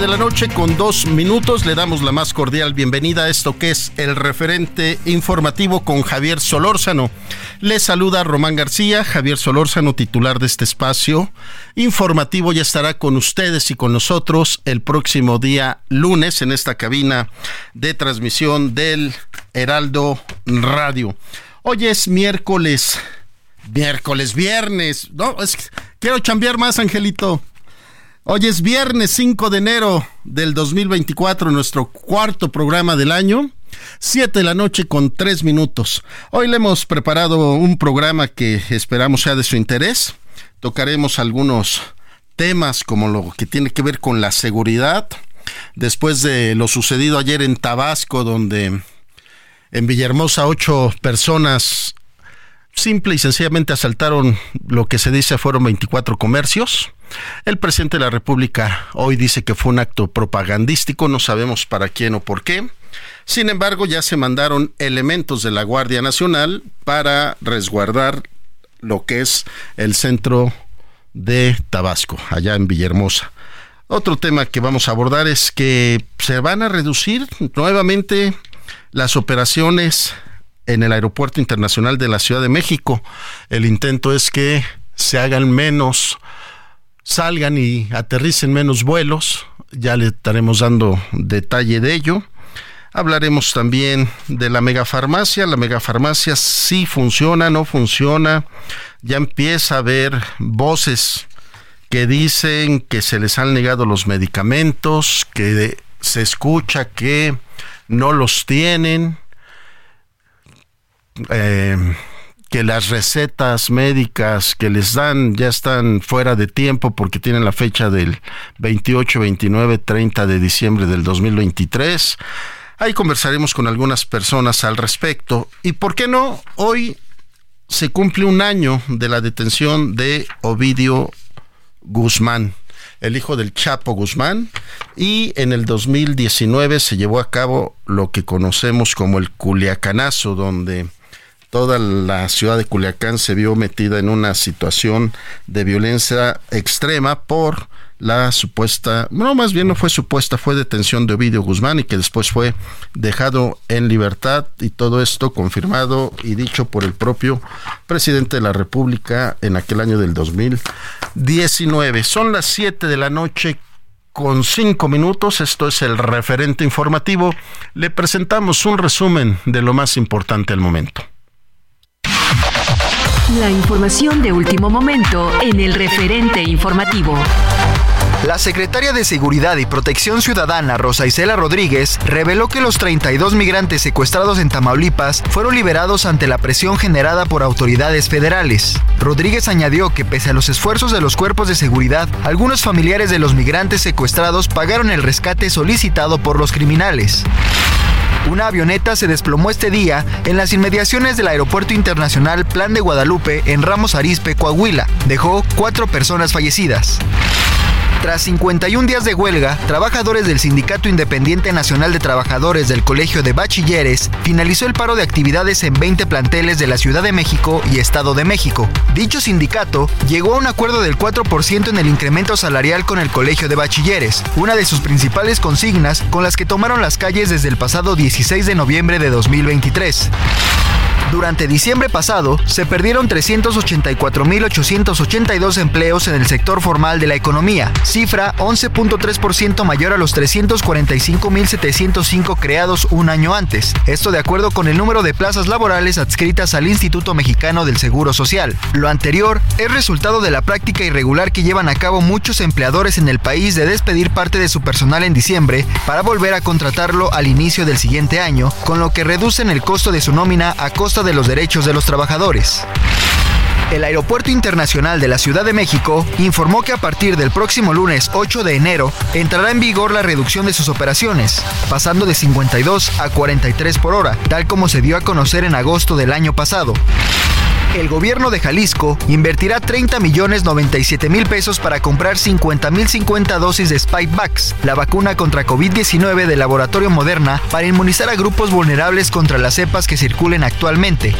De la noche con dos minutos. Le damos la más cordial bienvenida a esto que es el referente informativo con Javier Solórzano. Le saluda Román García, Javier Solórzano, titular de este espacio informativo. Ya estará con ustedes y con nosotros el próximo día lunes en esta cabina de transmisión del Heraldo Radio. Hoy es miércoles, miércoles, viernes. No, es quiero chambear más, Angelito. Hoy es viernes 5 de enero del 2024, nuestro cuarto programa del año. 7 de la noche con 3 minutos. Hoy le hemos preparado un programa que esperamos sea de su interés. Tocaremos algunos temas como lo que tiene que ver con la seguridad. Después de lo sucedido ayer en Tabasco, donde en Villahermosa ocho personas simple y sencillamente asaltaron lo que se dice fueron 24 comercios. El presidente de la República hoy dice que fue un acto propagandístico, no sabemos para quién o por qué. Sin embargo, ya se mandaron elementos de la Guardia Nacional para resguardar lo que es el centro de Tabasco, allá en Villahermosa. Otro tema que vamos a abordar es que se van a reducir nuevamente las operaciones en el Aeropuerto Internacional de la Ciudad de México. El intento es que se hagan menos, salgan y aterricen menos vuelos. Ya le estaremos dando detalle de ello. Hablaremos también de la megafarmacia. La megafarmacia sí funciona, no funciona. Ya empieza a haber voces que dicen que se les han negado los medicamentos, que se escucha que no los tienen eh, que las recetas médicas que les dan ya están fuera de tiempo porque tienen la fecha del 28, 29, 30 de diciembre del 2023. Ahí conversaremos con algunas personas al respecto. Y por qué no, hoy se cumple un año de la detención de Ovidio Guzmán, el hijo del Chapo Guzmán, y en el 2019 se llevó a cabo lo que conocemos como el Culiacanazo, donde toda la ciudad de Culiacán se vio metida en una situación de violencia extrema por la supuesta, no más bien no fue supuesta, fue detención de Ovidio Guzmán y que después fue dejado en libertad y todo esto confirmado y dicho por el propio presidente de la República en aquel año del 2019. Son las 7 de la noche con cinco minutos, esto es el referente informativo, le presentamos un resumen de lo más importante al momento. La información de último momento en el referente informativo. La secretaria de Seguridad y Protección Ciudadana, Rosa Isela Rodríguez, reveló que los 32 migrantes secuestrados en Tamaulipas fueron liberados ante la presión generada por autoridades federales. Rodríguez añadió que pese a los esfuerzos de los cuerpos de seguridad, algunos familiares de los migrantes secuestrados pagaron el rescate solicitado por los criminales. Una avioneta se desplomó este día en las inmediaciones del Aeropuerto Internacional Plan de Guadalupe en Ramos Arizpe, Coahuila. Dejó cuatro personas fallecidas. Tras 51 días de huelga, trabajadores del Sindicato Independiente Nacional de Trabajadores del Colegio de Bachilleres finalizó el paro de actividades en 20 planteles de la Ciudad de México y Estado de México. Dicho sindicato llegó a un acuerdo del 4% en el incremento salarial con el Colegio de Bachilleres, una de sus principales consignas con las que tomaron las calles desde el pasado 16 de noviembre de 2023. Durante diciembre pasado, se perdieron 384.882 empleos en el sector formal de la economía, cifra 11.3% mayor a los 345.705 creados un año antes. Esto de acuerdo con el número de plazas laborales adscritas al Instituto Mexicano del Seguro Social. Lo anterior es resultado de la práctica irregular que llevan a cabo muchos empleadores en el país de despedir parte de su personal en diciembre para volver a contratarlo al inicio del siguiente año, con lo que reducen el costo de su nómina a costa de los derechos de los trabajadores. El Aeropuerto Internacional de la Ciudad de México informó que a partir del próximo lunes 8 de enero entrará en vigor la reducción de sus operaciones, pasando de 52 a 43 por hora, tal como se dio a conocer en agosto del año pasado. El gobierno de Jalisco invertirá 30 millones 97 mil pesos para comprar 50 mil 50 dosis de Spikevax, la vacuna contra COVID-19 del laboratorio Moderna, para inmunizar a grupos vulnerables contra las cepas que circulen actualmente.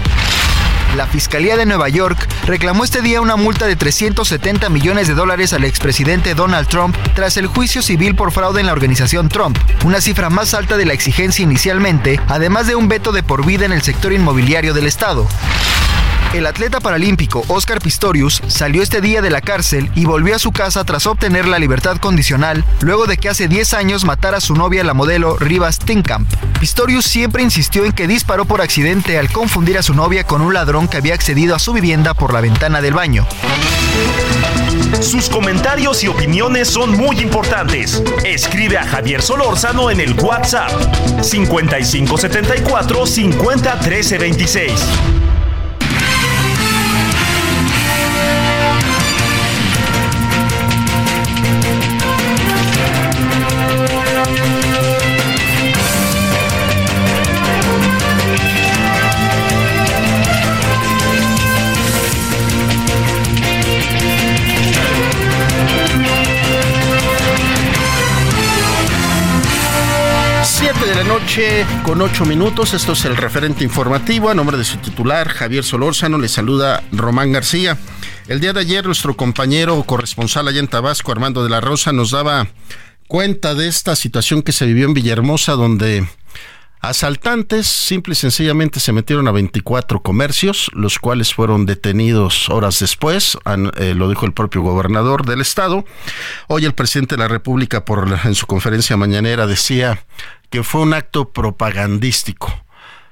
La Fiscalía de Nueva York reclamó este día una multa de 370 millones de dólares al expresidente Donald Trump tras el juicio civil por fraude en la organización Trump, una cifra más alta de la exigencia inicialmente, además de un veto de por vida en el sector inmobiliario del Estado. El atleta paralímpico Oscar Pistorius salió este día de la cárcel y volvió a su casa tras obtener la libertad condicional luego de que hace 10 años matara a su novia la modelo Rivas Tinkamp. Pistorius siempre insistió en que disparó por accidente al confundir a su novia con un ladrón que había accedido a su vivienda por la ventana del baño. Sus comentarios y opiniones son muy importantes. Escribe a Javier Solórzano en el WhatsApp 5574 50 26. Con ocho minutos. Esto es el referente informativo. A nombre de su titular, Javier Solórzano, le saluda Román García. El día de ayer, nuestro compañero corresponsal allá en Tabasco, Armando de la Rosa, nos daba cuenta de esta situación que se vivió en Villahermosa, donde Asaltantes simple y sencillamente se metieron a 24 comercios, los cuales fueron detenidos horas después, eh, lo dijo el propio gobernador del estado. Hoy el presidente de la República por, en su conferencia mañanera decía que fue un acto propagandístico.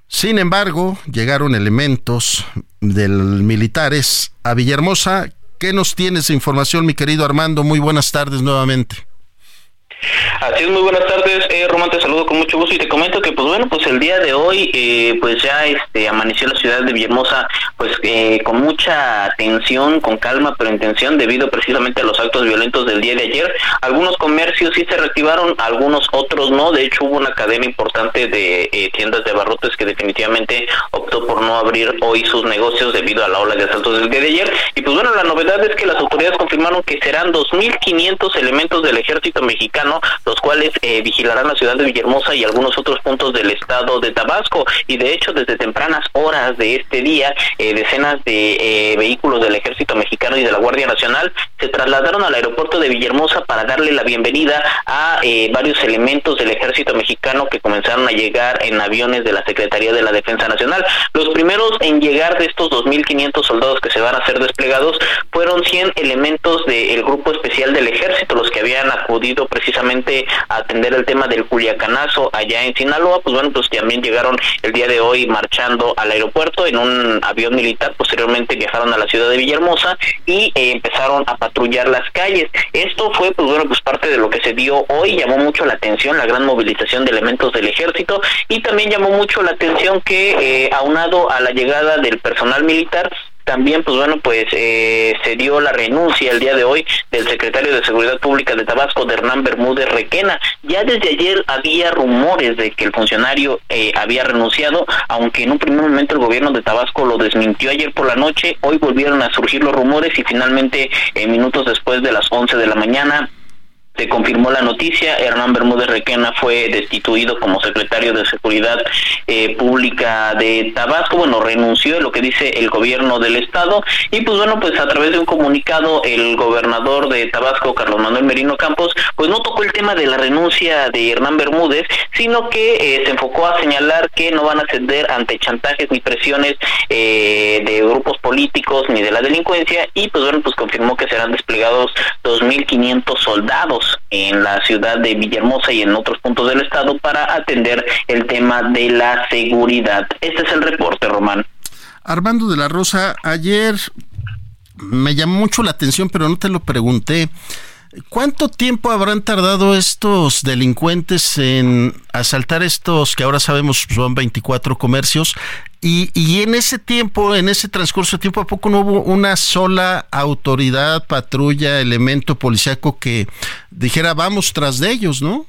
Sin embargo, llegaron elementos del militares a Villahermosa. ¿Qué nos tienes de información, mi querido Armando? Muy buenas tardes nuevamente. Así es, muy buenas tardes, eh, Román, te saludo con mucho gusto y te comento que, pues bueno, pues el día de hoy, eh, pues ya este amaneció la ciudad de Villahermosa, pues eh, con mucha tensión, con calma, pero en tensión, debido precisamente a los actos violentos del día de ayer. Algunos comercios sí se reactivaron, algunos otros no. De hecho, hubo una cadena importante de eh, tiendas de barrotes que definitivamente optó por no abrir hoy sus negocios debido a la ola de asaltos del día de ayer. Y pues bueno, la novedad es que las autoridades confirmaron que serán 2.500 elementos del ejército mexicano los cuales eh, vigilarán la ciudad de Villahermosa y algunos otros puntos del estado de Tabasco. Y de hecho, desde tempranas horas de este día, eh, decenas de eh, vehículos del ejército mexicano y de la Guardia Nacional se trasladaron al aeropuerto de Villahermosa para darle la bienvenida a varios elementos del ejército mexicano que comenzaron a llegar en aviones de la Secretaría de la Defensa Nacional. Los primeros en llegar de estos 2.500 soldados que se van a ser desplegados fueron 100 elementos del grupo especial del ejército, los que habían acudido precisamente atender el tema del Culiacanazo allá en Sinaloa, pues bueno, pues también llegaron el día de hoy marchando al aeropuerto en un avión militar, posteriormente viajaron a la ciudad de Villahermosa y eh, empezaron a patrullar las calles. Esto fue, pues bueno, pues parte de lo que se dio hoy, llamó mucho la atención la gran movilización de elementos del ejército y también llamó mucho la atención que, eh, aunado a la llegada del personal militar, también, pues bueno, pues eh, se dio la renuncia el día de hoy del secretario de Seguridad Pública de Tabasco, de Hernán Bermúdez Requena. Ya desde ayer había rumores de que el funcionario eh, había renunciado, aunque en un primer momento el gobierno de Tabasco lo desmintió ayer por la noche, hoy volvieron a surgir los rumores y finalmente, eh, minutos después de las 11 de la mañana, se confirmó la noticia, Hernán Bermúdez Requena fue destituido como secretario de Seguridad eh, Pública de Tabasco, bueno, renunció de lo que dice el gobierno del estado. Y pues bueno, pues a través de un comunicado el gobernador de Tabasco, Carlos Manuel Merino Campos, pues no tocó el tema de la renuncia de Hernán Bermúdez, sino que eh, se enfocó a señalar que no van a ceder ante chantajes ni presiones eh, de grupos políticos ni de la delincuencia. Y pues bueno, pues confirmó que serán desplegados 2.500 soldados en la ciudad de Villahermosa y en otros puntos del estado para atender el tema de la seguridad. Este es el reporte, Román. Armando de la Rosa, ayer me llamó mucho la atención, pero no te lo pregunté. ¿Cuánto tiempo habrán tardado estos delincuentes en asaltar estos que ahora sabemos son 24 comercios? Y, y en ese tiempo, en ese transcurso de tiempo, ¿a poco no hubo una sola autoridad, patrulla, elemento policíaco que dijera vamos tras de ellos, no?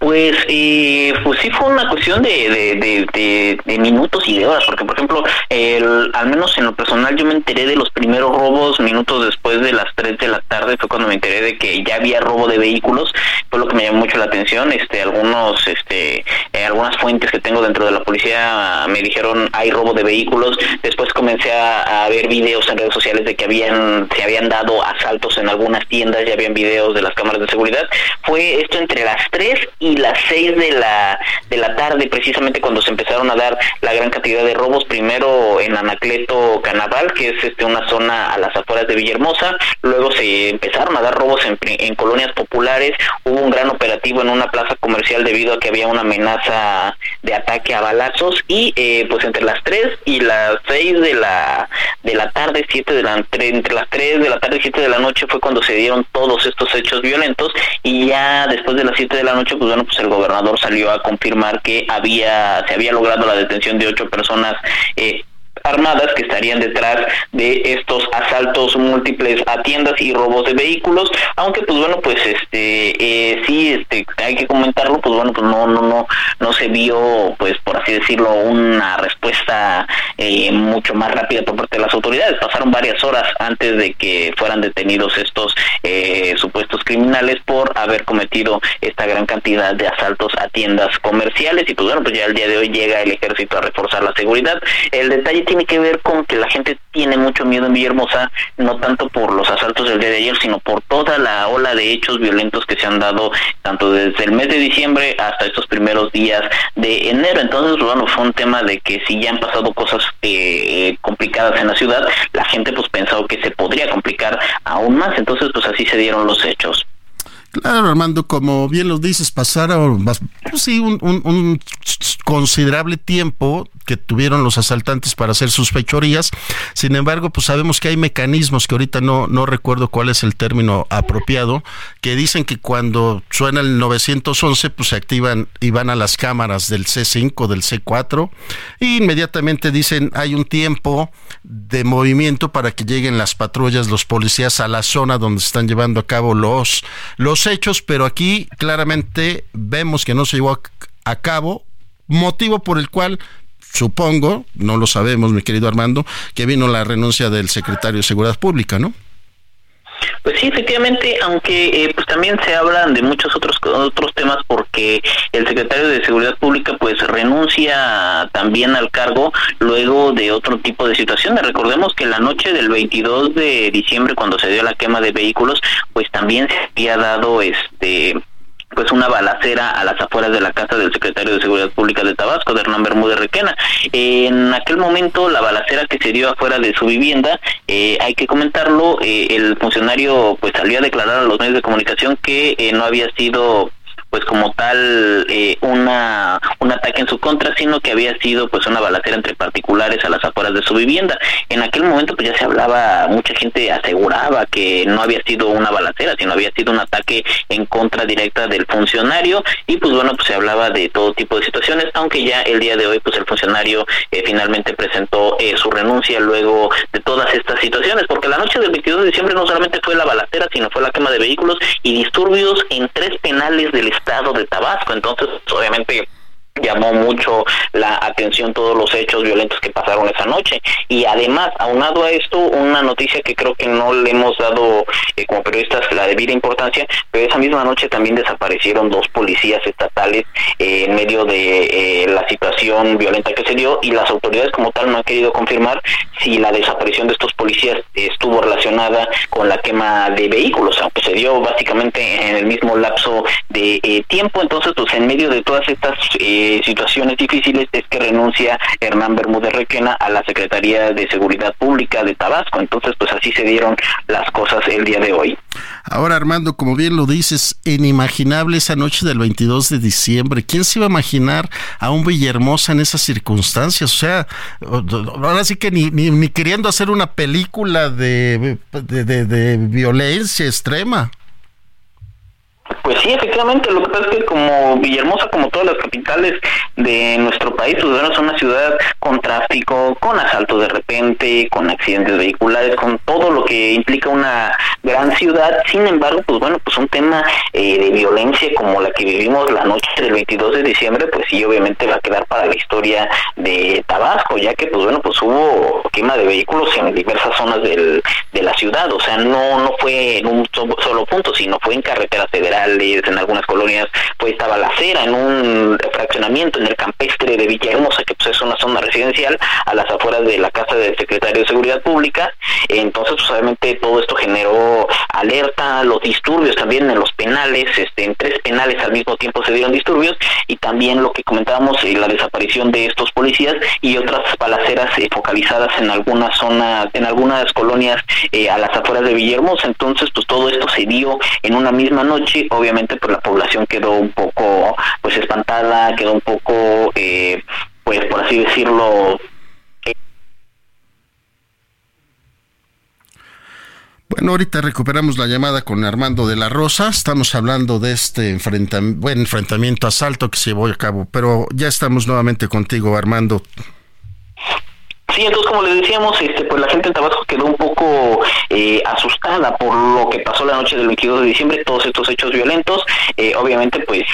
Pues, eh, pues sí fue una cuestión de, de, minutos y de horas, porque por ejemplo, el, al menos en lo personal yo me enteré de los primeros robos minutos después de las 3 de la tarde, fue cuando me enteré de que ya había robo de vehículos, fue lo que me llamó mucho la atención, este, algunos, este, eh, algunas fuentes que tengo dentro de la policía me dijeron hay robo de vehículos, después comencé a, a, ver videos en redes sociales de que habían, se habían dado asaltos en algunas tiendas, ya habían videos de las cámaras de seguridad, fue esto entre las 3 y y las seis de la de la tarde precisamente cuando se empezaron a dar la gran cantidad de robos primero en Anacleto Canaval que es este una zona a las afueras de Villahermosa luego se empezaron a dar robos en, colonias populares hubo un gran operativo en una plaza comercial debido a que había una amenaza de ataque a balazos y eh, pues entre las tres y las seis de la de la tarde siete de la entre, las tres de la tarde y siete de la noche fue cuando se dieron todos estos hechos violentos y ya después de las siete de la noche pues pues el gobernador salió a confirmar que había se había logrado la detención de ocho personas eh, armadas que estarían detrás de estos asaltos múltiples a tiendas y robos de vehículos. Aunque pues bueno pues este eh, sí este hay que comentarlo pues bueno pues no no no no se vio pues por así decirlo una respuesta eh, mucho más rápida por parte de las autoridades. Pasaron varias horas antes de que fueran detenidos estos eh, supuestos criminales por haber cometido esta gran cantidad de asaltos a tiendas comerciales. Y pues bueno pues ya el día de hoy llega el ejército a reforzar la seguridad. El detalle tiene que ver con que la gente tiene mucho miedo en Villahermosa, no tanto por los asaltos del día de ayer, sino por toda la ola de hechos violentos que se han dado tanto desde el mes de diciembre hasta estos primeros días de enero. Entonces, bueno, fue un tema de que si ya han pasado cosas eh, complicadas en la ciudad, la gente pues pensó que se podría complicar aún más. Entonces, pues así se dieron los hechos. Claro, Armando, como bien lo dices, pasaron pues sí, un, considerable tiempo que tuvieron los asaltantes para hacer sus fechorías. Sin embargo, pues sabemos que hay mecanismos que ahorita no, no recuerdo cuál es el término apropiado, que dicen que cuando suena el 911, pues se activan y van a las cámaras del C5, del C4, e inmediatamente dicen hay un tiempo de movimiento para que lleguen las patrullas, los policías a la zona donde están llevando a cabo los, hechos, pero aquí claramente vemos que no se llevó a cabo, motivo por el cual supongo, no lo sabemos, mi querido Armando, que vino la renuncia del secretario de Seguridad Pública, ¿no? Pues sí, efectivamente, aunque eh, pues también se hablan de muchos otros otros temas porque el secretario de Seguridad Pública pues renuncia también al cargo luego de otro tipo de situaciones. Recordemos que la noche del 22 de diciembre cuando se dio la quema de vehículos, pues también se había dado este pues una balacera a las afueras de la casa del secretario de Seguridad Pública de Tabasco, de Hernán Bermúdez Requena. En aquel momento, la balacera que se dio afuera de su vivienda, eh, hay que comentarlo, eh, el funcionario pues salió a declarar a los medios de comunicación que eh, no había sido pues como tal eh, una un ataque en su contra, sino que había sido pues una balacera entre particulares a las afueras de su vivienda. En aquel momento pues ya se hablaba, mucha gente aseguraba que no había sido una balacera, sino había sido un ataque en contra directa del funcionario y pues bueno, pues se hablaba de todo tipo de situaciones, aunque ya el día de hoy pues el funcionario eh, finalmente presentó eh, su renuncia luego de todas estas situaciones, porque la noche del 22 de diciembre no solamente fue la balacera, sino fue la quema de vehículos y disturbios en tres penales del de Tabasco. Entonces, obviamente llamó mucho la atención todos los hechos violentos que pasaron esa noche. Y además aunado a esto una noticia que creo que no le hemos dado eh, como periodistas la debida importancia pero esa misma noche también desaparecieron dos policías estatales eh, en medio de eh, la situación violenta que se dio y las autoridades como tal no han querido confirmar si la desaparición de estos policías estuvo relacionada con la quema de vehículos aunque se dio básicamente en el mismo lapso de tiempo. Entonces pues en medio de todas estas situaciones difíciles es que renuncia Hernán Bermúdez Requena a la Secretaría de Seguridad Pública de Tabasco. Entonces, pues así se dieron las cosas el día de hoy. Ahora, Armando, como bien lo dices, inimaginable esa noche del 22 de diciembre. ¿Quién se iba a imaginar a un Villahermosa en esas circunstancias? O sea, ahora sí que ni, ni, queriendo hacer una película de, de violencia extrema. Pues sí, efectivamente, lo que pasa es que como Villahermosa, como todas las capitales de nuestro país, pues bueno, es una ciudad con tráfico, con asaltos de repente, con accidentes vehiculares, con todo lo que implica una gran ciudad. Sin embargo, pues bueno, pues un tema eh, de violencia como la que vivimos la noche del 22 de diciembre, pues sí, obviamente va a quedar para la historia de Tabasco, ya que pues bueno, pues hubo quema de vehículos en diversas zonas del, de la ciudad, o sea, no no fue en un solo punto, sino fue en carretera federal en algunas colonias pues estaba la acera, en un fraccionamiento en el campestre de Villahermosa, que pues es una zona residencial, a las afueras de la casa del secretario de Seguridad Pública. Entonces, pues obviamente todo esto generó alerta, los disturbios también en los penales, este, en tres penales al mismo tiempo se dieron disturbios, y también lo que comentábamos, eh, la desaparición de estos policías y otras balaceras eh, focalizadas en algunas zonas, en algunas colonias eh, a las afueras de Villahermosa. Entonces, pues todo esto se dio en una misma noche obviamente pues la población quedó un poco pues espantada, quedó un poco eh, pues por así decirlo Bueno, ahorita recuperamos la llamada con Armando de la Rosa. Estamos hablando de este buen enfrentamiento, asalto que se llevó a cabo, pero ya estamos nuevamente contigo, Armando. Sí, entonces como les decíamos, este, pues la gente en Tabasco quedó un poco eh, asustada por lo que pasó la noche del 22 de diciembre, todos estos hechos violentos. Eh, obviamente, pues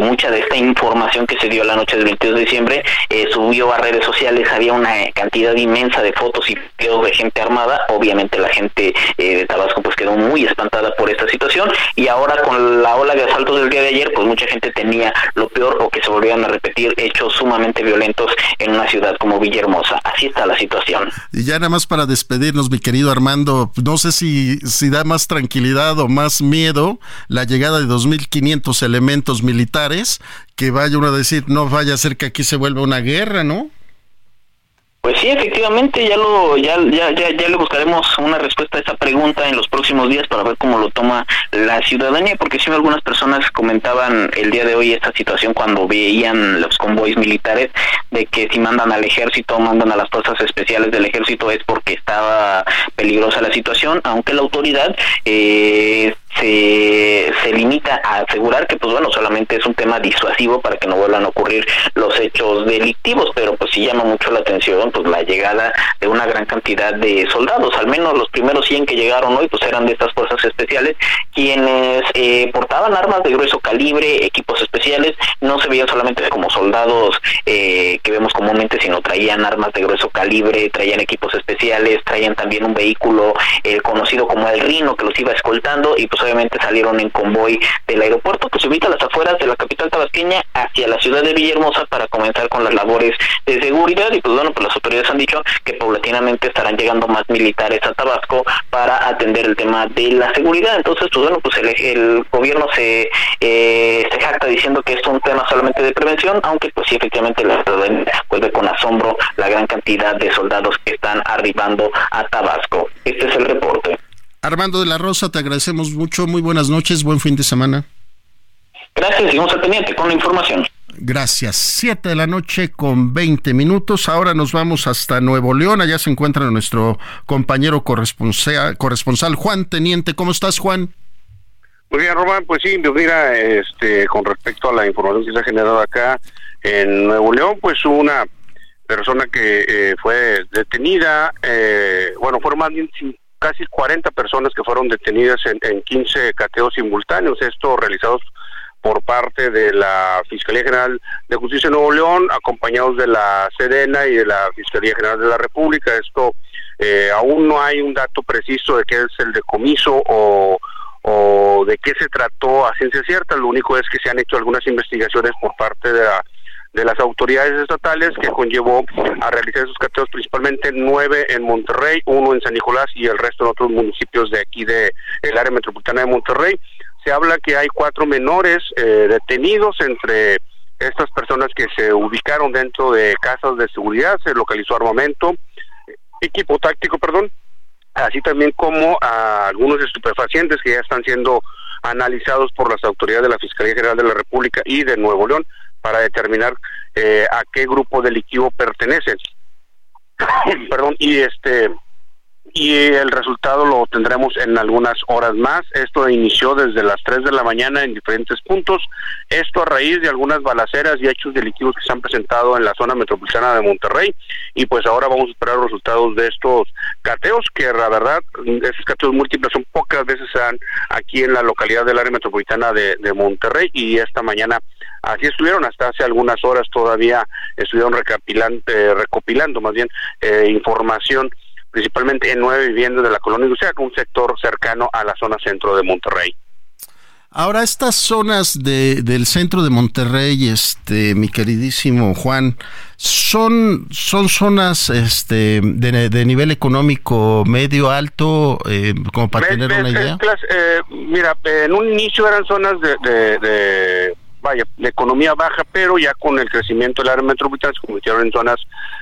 mucha de esta información que se dio la noche del 22 de diciembre eh, subió a redes sociales, había una cantidad inmensa de fotos y videos de gente armada. Obviamente la gente de Tabasco pues quedó muy espantada por esta situación y ahora con la ola de asaltos del día de ayer, pues mucha gente tenía lo peor o que se volvieran a repetir hechos sumamente violentos en una ciudad como Villahermosa. Así está la situación. Y ya nada más para despedirnos, mi querido Armando, no sé si, si da más tranquilidad o más miedo la llegada de 2.500 elementos militares, que vaya uno a decir, no vaya a ser que aquí se vuelva una guerra, ¿no? Pues sí, efectivamente, ya lo ya, ya, ya, ya le buscaremos una respuesta a esa pregunta en los próximos días para ver cómo lo toma la ciudadanía, porque sí algunas personas comentaban el día de hoy esta situación cuando veían los convoys militares de que si mandan al ejército, mandan a las fuerzas especiales del ejército es porque estaba peligrosa la situación, aunque la autoridad eh, se, se limita a asegurar que pues bueno solamente es un tema disuasivo para que no vuelvan a ocurrir los hechos delictivos pero pues sí llama mucho la atención pues la llegada de una gran cantidad de soldados. Al menos los primeros 100 que llegaron hoy pues eran de estas fuerzas especiales quienes eh, portaban armas de grueso calibre equipos especiales. No se veían solamente como soldados eh, que vemos comúnmente sino traían armas de grueso calibre traían equipos especiales traían también un vehículo eh, conocido como el Rino que los iba escoltando y pues obviamente salieron en convoy del aeropuerto que se ubica a las afueras de la capital tabasqueña hacia la ciudad de Villahermosa para comenzar con las labores de seguridad y pues bueno, pues las autoridades han dicho que paulatinamente estarán llegando más militares a Tabasco para atender el tema de la seguridad. Entonces, pues bueno, pues el, gobierno se, eh, se jacta diciendo que es un tema solamente de prevención, aunque pues sí, efectivamente la pues ve con asombro la gran cantidad de soldados que están arribando a Tabasco. Este es el reporte. Armando de la Rosa, te agradecemos mucho. Muy buenas noches, buen fin de semana. Gracias, seguimos al pendiente con la información. Gracias. Siete de la noche con 20 minutos. Ahora nos vamos hasta Nuevo León. Allá se encuentra nuestro compañero corresponsal, corresponsal Juan Teniente. ¿Cómo estás, Juan? Muy bien, Román. Pues sí, mira, este, con respecto a la información que se ha generado acá en Nuevo León, pues una persona que eh, fue detenida, eh, bueno, fueron más bien casi 40 personas que fueron detenidas en, en 15 cateos simultáneos, esto realizados por parte de la Fiscalía General de Justicia de Nuevo León, acompañados de la Sedena y de la Fiscalía General de la República. Esto eh, aún no hay un dato preciso de qué es el decomiso o, o de qué se trató a ciencia cierta. Lo único es que se han hecho algunas investigaciones por parte de la de las autoridades estatales que conllevó a realizar esos cateos principalmente nueve en Monterrey, uno en San Nicolás y el resto en otros municipios de aquí de el área metropolitana de Monterrey. Se habla que hay cuatro menores eh, detenidos entre estas personas que se ubicaron dentro de casas de seguridad, se localizó armamento, equipo táctico, perdón, así también como a algunos estupefacientes que ya están siendo analizados por las autoridades de la Fiscalía General de la República y de Nuevo León para determinar eh, a qué grupo delictivo pertenecen. perdón, y este y el resultado lo tendremos en algunas horas más. Esto inició desde las 3 de la mañana en diferentes puntos. Esto a raíz de algunas balaceras y hechos delictivos que se han presentado en la zona metropolitana de Monterrey. Y pues ahora vamos a esperar los resultados de estos cateos, que la verdad, esos cateos múltiples son pocas veces dan aquí en la localidad del área metropolitana de, Monterrey. Y esta mañana así estuvieron hasta hace algunas horas todavía estuvieron recopilando, eh, recopilando más bien eh, información principalmente en nueve viviendas de la colonia industrial, un sector cercano a la zona centro de Monterrey. Ahora, estas zonas de, del centro de Monterrey, este, mi queridísimo Juan, son, son zonas este, de, nivel económico medio alto, eh, como para tener una idea. Eh, mira, en un inicio eran zonas de vaya, de economía baja, pero ya con el crecimiento del área metropolitana se convirtieron en zonas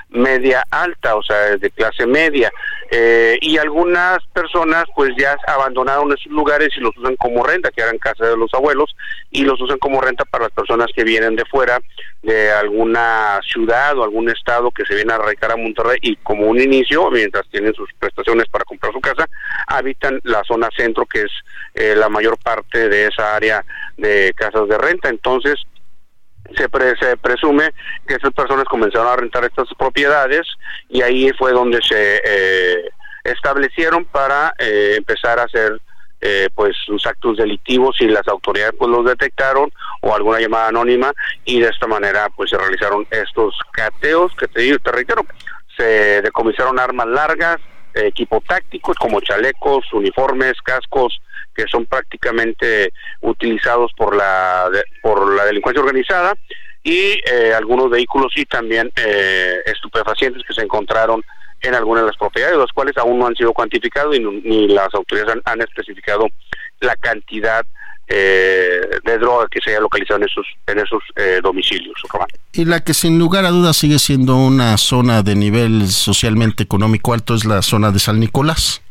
media alta, o sea, de clase media. Eh, y algunas personas pues ya abandonaron esos lugares y los usan como renta, que eran casa de los abuelos, y los usan como renta para las personas que vienen de fuera, de alguna ciudad o algún estado que se viene a radicar a Monterrey y como un inicio, mientras tienen sus prestaciones para comprar su casa, habitan la zona centro, que es eh, la mayor parte de esa área de casas de renta. Entonces, se, se presume que esas personas comenzaron a rentar estas propiedades y ahí fue donde se eh, establecieron para eh, empezar a hacer eh, pues sus actos delictivos y las autoridades pues los detectaron o alguna llamada anónima y de esta manera pues se realizaron estos cateos que te te reitero, se decomisaron armas largas, equipo táctico como chalecos, uniformes, cascos, que son prácticamente utilizados por la por la delincuencia organizada y eh, algunos vehículos y también eh, estupefacientes que se encontraron en algunas de las propiedades, los cuales aún no han sido cuantificados y ni las autoridades han, especificado la cantidad eh, de droga que se haya localizado en esos en esos domicilios. Y la que sin lugar a dudas sigue siendo una zona de nivel socialmente económico alto es la zona de San Nicolás.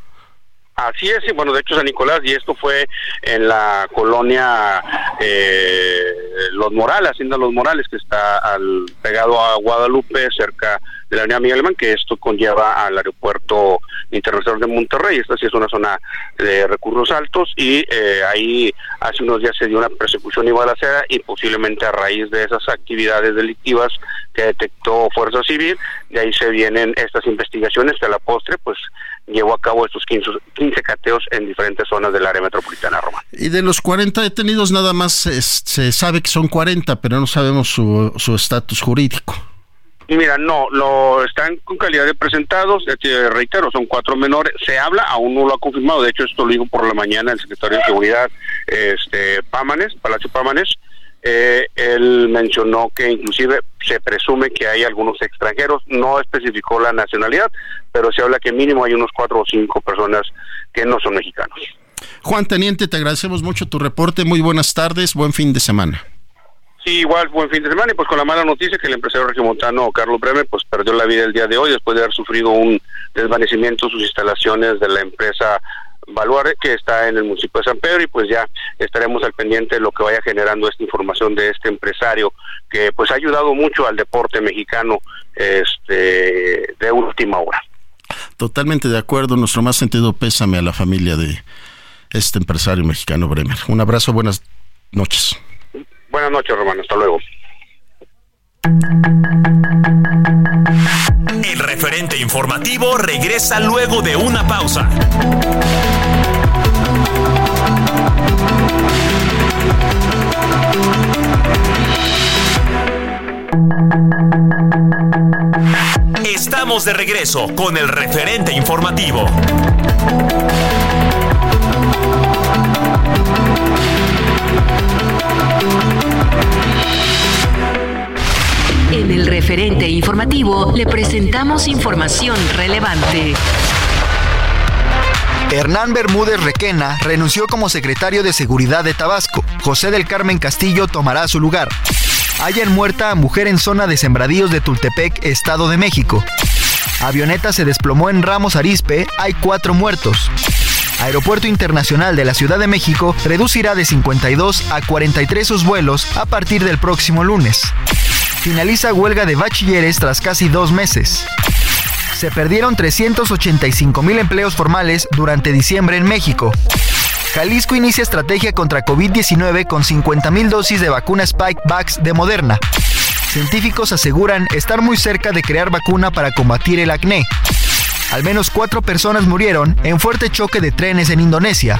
Así es, y bueno, de hecho San Nicolás, y esto fue en la colonia eh, Los Morales, Hacienda Los Morales, que está al, pegado a Guadalupe, cerca de la Unidad Miguel que esto conlleva al aeropuerto internacional de Monterrey. Esta sí es una zona de recursos altos y eh, ahí hace unos días se dio una persecución y balacera y posiblemente a raíz de esas actividades delictivas que detectó Fuerza Civil, de ahí se vienen estas investigaciones que a la postre pues llevó a cabo estos 15, 15 cateos en diferentes zonas del área metropolitana Roma. Y de los 40 detenidos nada más se, sabe que son 40, pero no sabemos su estatus jurídico. Mira, no, lo están con calidad de presentados, reitero, son cuatro menores, se habla, aún no lo ha confirmado, de hecho esto lo dijo por la mañana el secretario de Seguridad, este Pámanes, Palacio Pámanes, eh, él mencionó que inclusive se presume que hay algunos extranjeros, no especificó la nacionalidad, pero se habla que mínimo hay unos cuatro o cinco personas que no son mexicanos. Juan Teniente, te agradecemos mucho tu reporte, muy buenas tardes, buen fin de semana. Sí, igual, buen fin de semana y pues con la mala noticia que el empresario regimontano Carlos Bremer pues perdió la vida el día de hoy después de haber sufrido un desvanecimiento en sus instalaciones de la empresa Baluare, que está en el municipio de San Pedro, y pues ya estaremos al pendiente de lo que vaya generando esta información de este empresario que pues ha ayudado mucho al deporte mexicano este de última hora. Totalmente de acuerdo, nuestro más sentido pésame a la familia de este empresario mexicano Bremer. Un abrazo, buenas noches. Buenas noches, Román, hasta luego. El referente informativo regresa luego de una pausa. Estamos de regreso con el referente informativo. Le presentamos información relevante. Hernán Bermúdez Requena renunció como secretario de Seguridad de Tabasco. José del Carmen Castillo tomará su lugar. Hallan muerta a mujer en zona de sembradíos de Tultepec, Estado de México. Avioneta se desplomó en Ramos Arizpe, hay cuatro muertos. Aeropuerto Internacional de la Ciudad de México reducirá de 52 a 43 sus vuelos a partir del próximo lunes. Finaliza huelga de bachilleres tras casi dos meses. Se perdieron 385 mil empleos formales durante diciembre en México. Jalisco inicia estrategia contra COVID-19 con 50 mil dosis de vacuna Spikevax de Moderna. Científicos aseguran estar muy cerca de crear vacuna para combatir el acné. Al menos cuatro personas murieron en fuerte choque de trenes en Indonesia.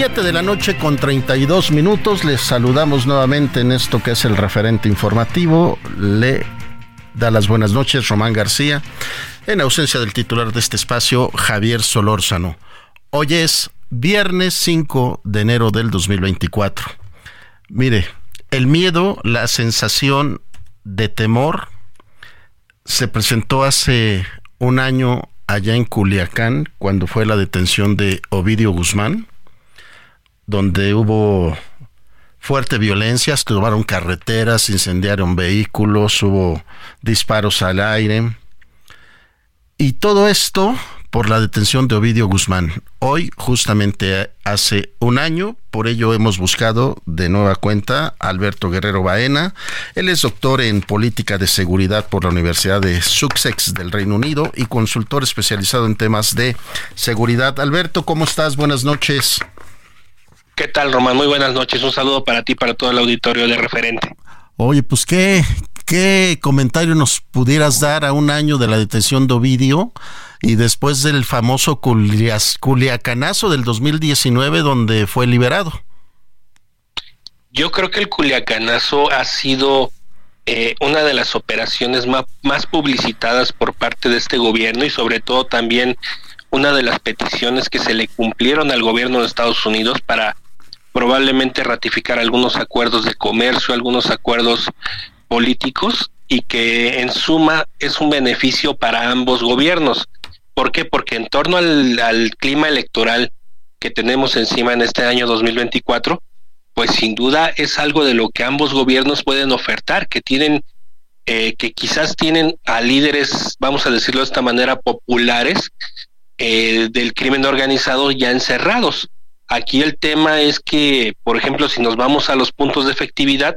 De la noche con 32 minutos. Les saludamos nuevamente en esto que es el referente informativo. Le da las buenas noches Román García, en ausencia del titular de este espacio, Javier Solórzano. Hoy es viernes 5 de enero del 2024. Mire, el miedo, la sensación de temor se presentó hace un año allá en Culiacán, cuando fue la detención de Ovidio Guzmán donde hubo fuerte violencia, tomaron carreteras, incendiaron vehículos, hubo disparos al aire. Y todo esto por la detención de Ovidio Guzmán. Hoy, justamente hace un año, por ello hemos buscado de nueva cuenta a Alberto Guerrero Baena. Él es doctor en política de seguridad por la Universidad de Sussex del Reino Unido y consultor especializado en temas de seguridad. Alberto, ¿cómo estás? Buenas noches. ¿Qué tal, Román? Muy buenas noches. Un saludo para ti, para todo el auditorio de referente. Oye, pues qué, qué comentario nos pudieras dar a un año de la detención de Ovidio y después del famoso Culiacanazo del 2019 donde fue liberado. Yo creo que el Culiacanazo ha sido eh, una de las operaciones más, más publicitadas por parte de este gobierno y sobre todo también una de las peticiones que se le cumplieron al gobierno de Estados Unidos para probablemente ratificar algunos acuerdos de comercio, algunos acuerdos políticos y que en suma es un beneficio para ambos gobiernos. ¿Por qué? Porque en torno al, clima electoral que tenemos encima en este año 2024, pues sin duda es algo de lo que ambos gobiernos pueden ofertar, que tienen, eh, que quizás tienen a líderes, vamos a decirlo de esta manera, populares eh, del crimen organizado ya encerrados. Aquí el tema es que, por ejemplo, si nos vamos a los puntos de efectividad,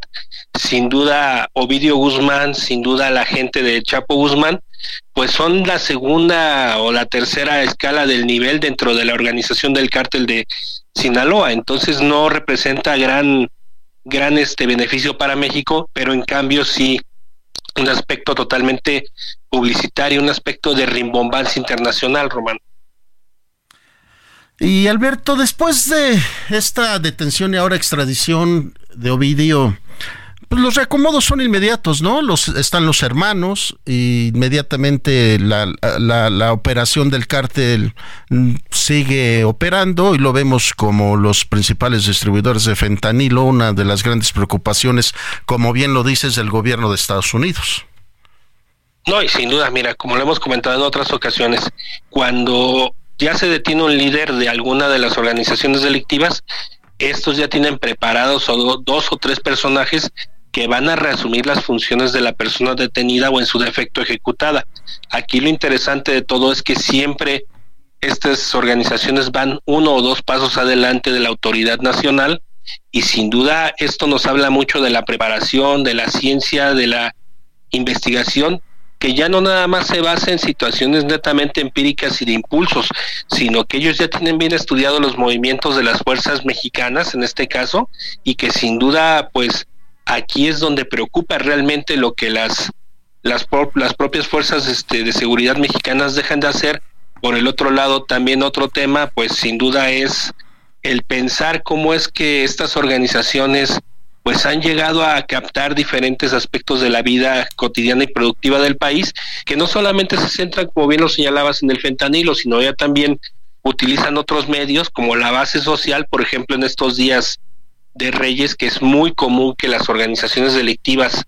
sin duda Ovidio Guzmán, sin duda la gente de Chapo Guzmán, pues son la segunda o la tercera escala del nivel dentro de la organización del cártel de Sinaloa. Entonces no representa gran, gran este beneficio para México, pero en cambio sí un aspecto totalmente publicitario, un aspecto de rimbombancia internacional, Román. Y Alberto, después de esta detención y ahora extradición de Ovidio, pues los reacomodos son inmediatos, ¿no? Los, están los hermanos, y inmediatamente la, la, operación del cártel sigue operando y lo vemos como los principales distribuidores de fentanilo, una de las grandes preocupaciones, como bien lo dices, del gobierno de Estados Unidos. No, y sin duda, mira, como lo hemos comentado en otras ocasiones, cuando ya se detiene un líder de alguna de las organizaciones delictivas, estos ya tienen preparados dos o tres personajes que van a reasumir las funciones de la persona detenida o en su defecto ejecutada. Aquí lo interesante de todo es que siempre estas organizaciones van uno o dos pasos adelante de la autoridad nacional y sin duda esto nos habla mucho de la preparación, de la ciencia, de la investigación que ya no nada más se basa en situaciones netamente empíricas y de impulsos, sino que ellos ya tienen bien estudiados los movimientos de las fuerzas mexicanas en este caso y que sin duda pues aquí es donde preocupa realmente lo que las las, las propias fuerzas este, de seguridad mexicanas dejan de hacer. Por el otro lado, también otro tema, pues sin duda es el pensar cómo es que estas organizaciones pues han llegado a captar diferentes aspectos de la vida cotidiana y productiva del país, que no solamente se centran, como bien lo señalabas, en el fentanilo, sino ya también utilizan otros medios como la base social, por ejemplo, en estos días de Reyes, que es muy común que las organizaciones delictivas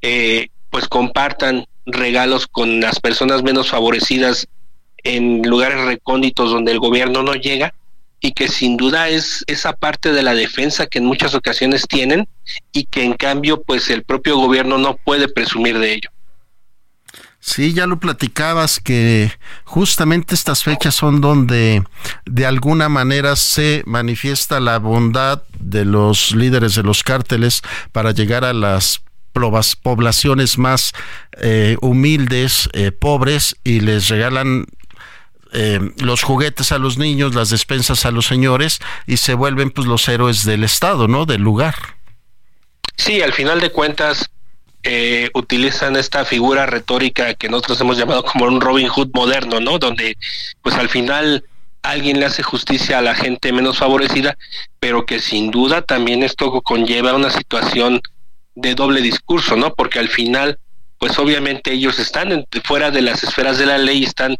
eh, pues compartan regalos con las personas menos favorecidas en lugares recónditos donde el gobierno no llega y que sin duda es esa parte de la defensa que en muchas ocasiones tienen y que en cambio pues el propio gobierno no puede presumir de ello. Sí, ya lo platicabas que justamente estas fechas son donde de alguna manera se manifiesta la bondad de los líderes de los cárteles para llegar a las poblaciones más eh, humildes, eh, pobres, y les regalan eh, los juguetes a los niños, las despensas a los señores y se vuelven pues los héroes del estado, ¿no? Del lugar. Sí, al final de cuentas eh, utilizan esta figura retórica que nosotros hemos llamado como un Robin Hood moderno, ¿no? Donde pues al final alguien le hace justicia a la gente menos favorecida, pero que sin duda también esto conlleva una situación de doble discurso, ¿no? Porque al final, pues obviamente ellos están fuera de las esferas de la ley, están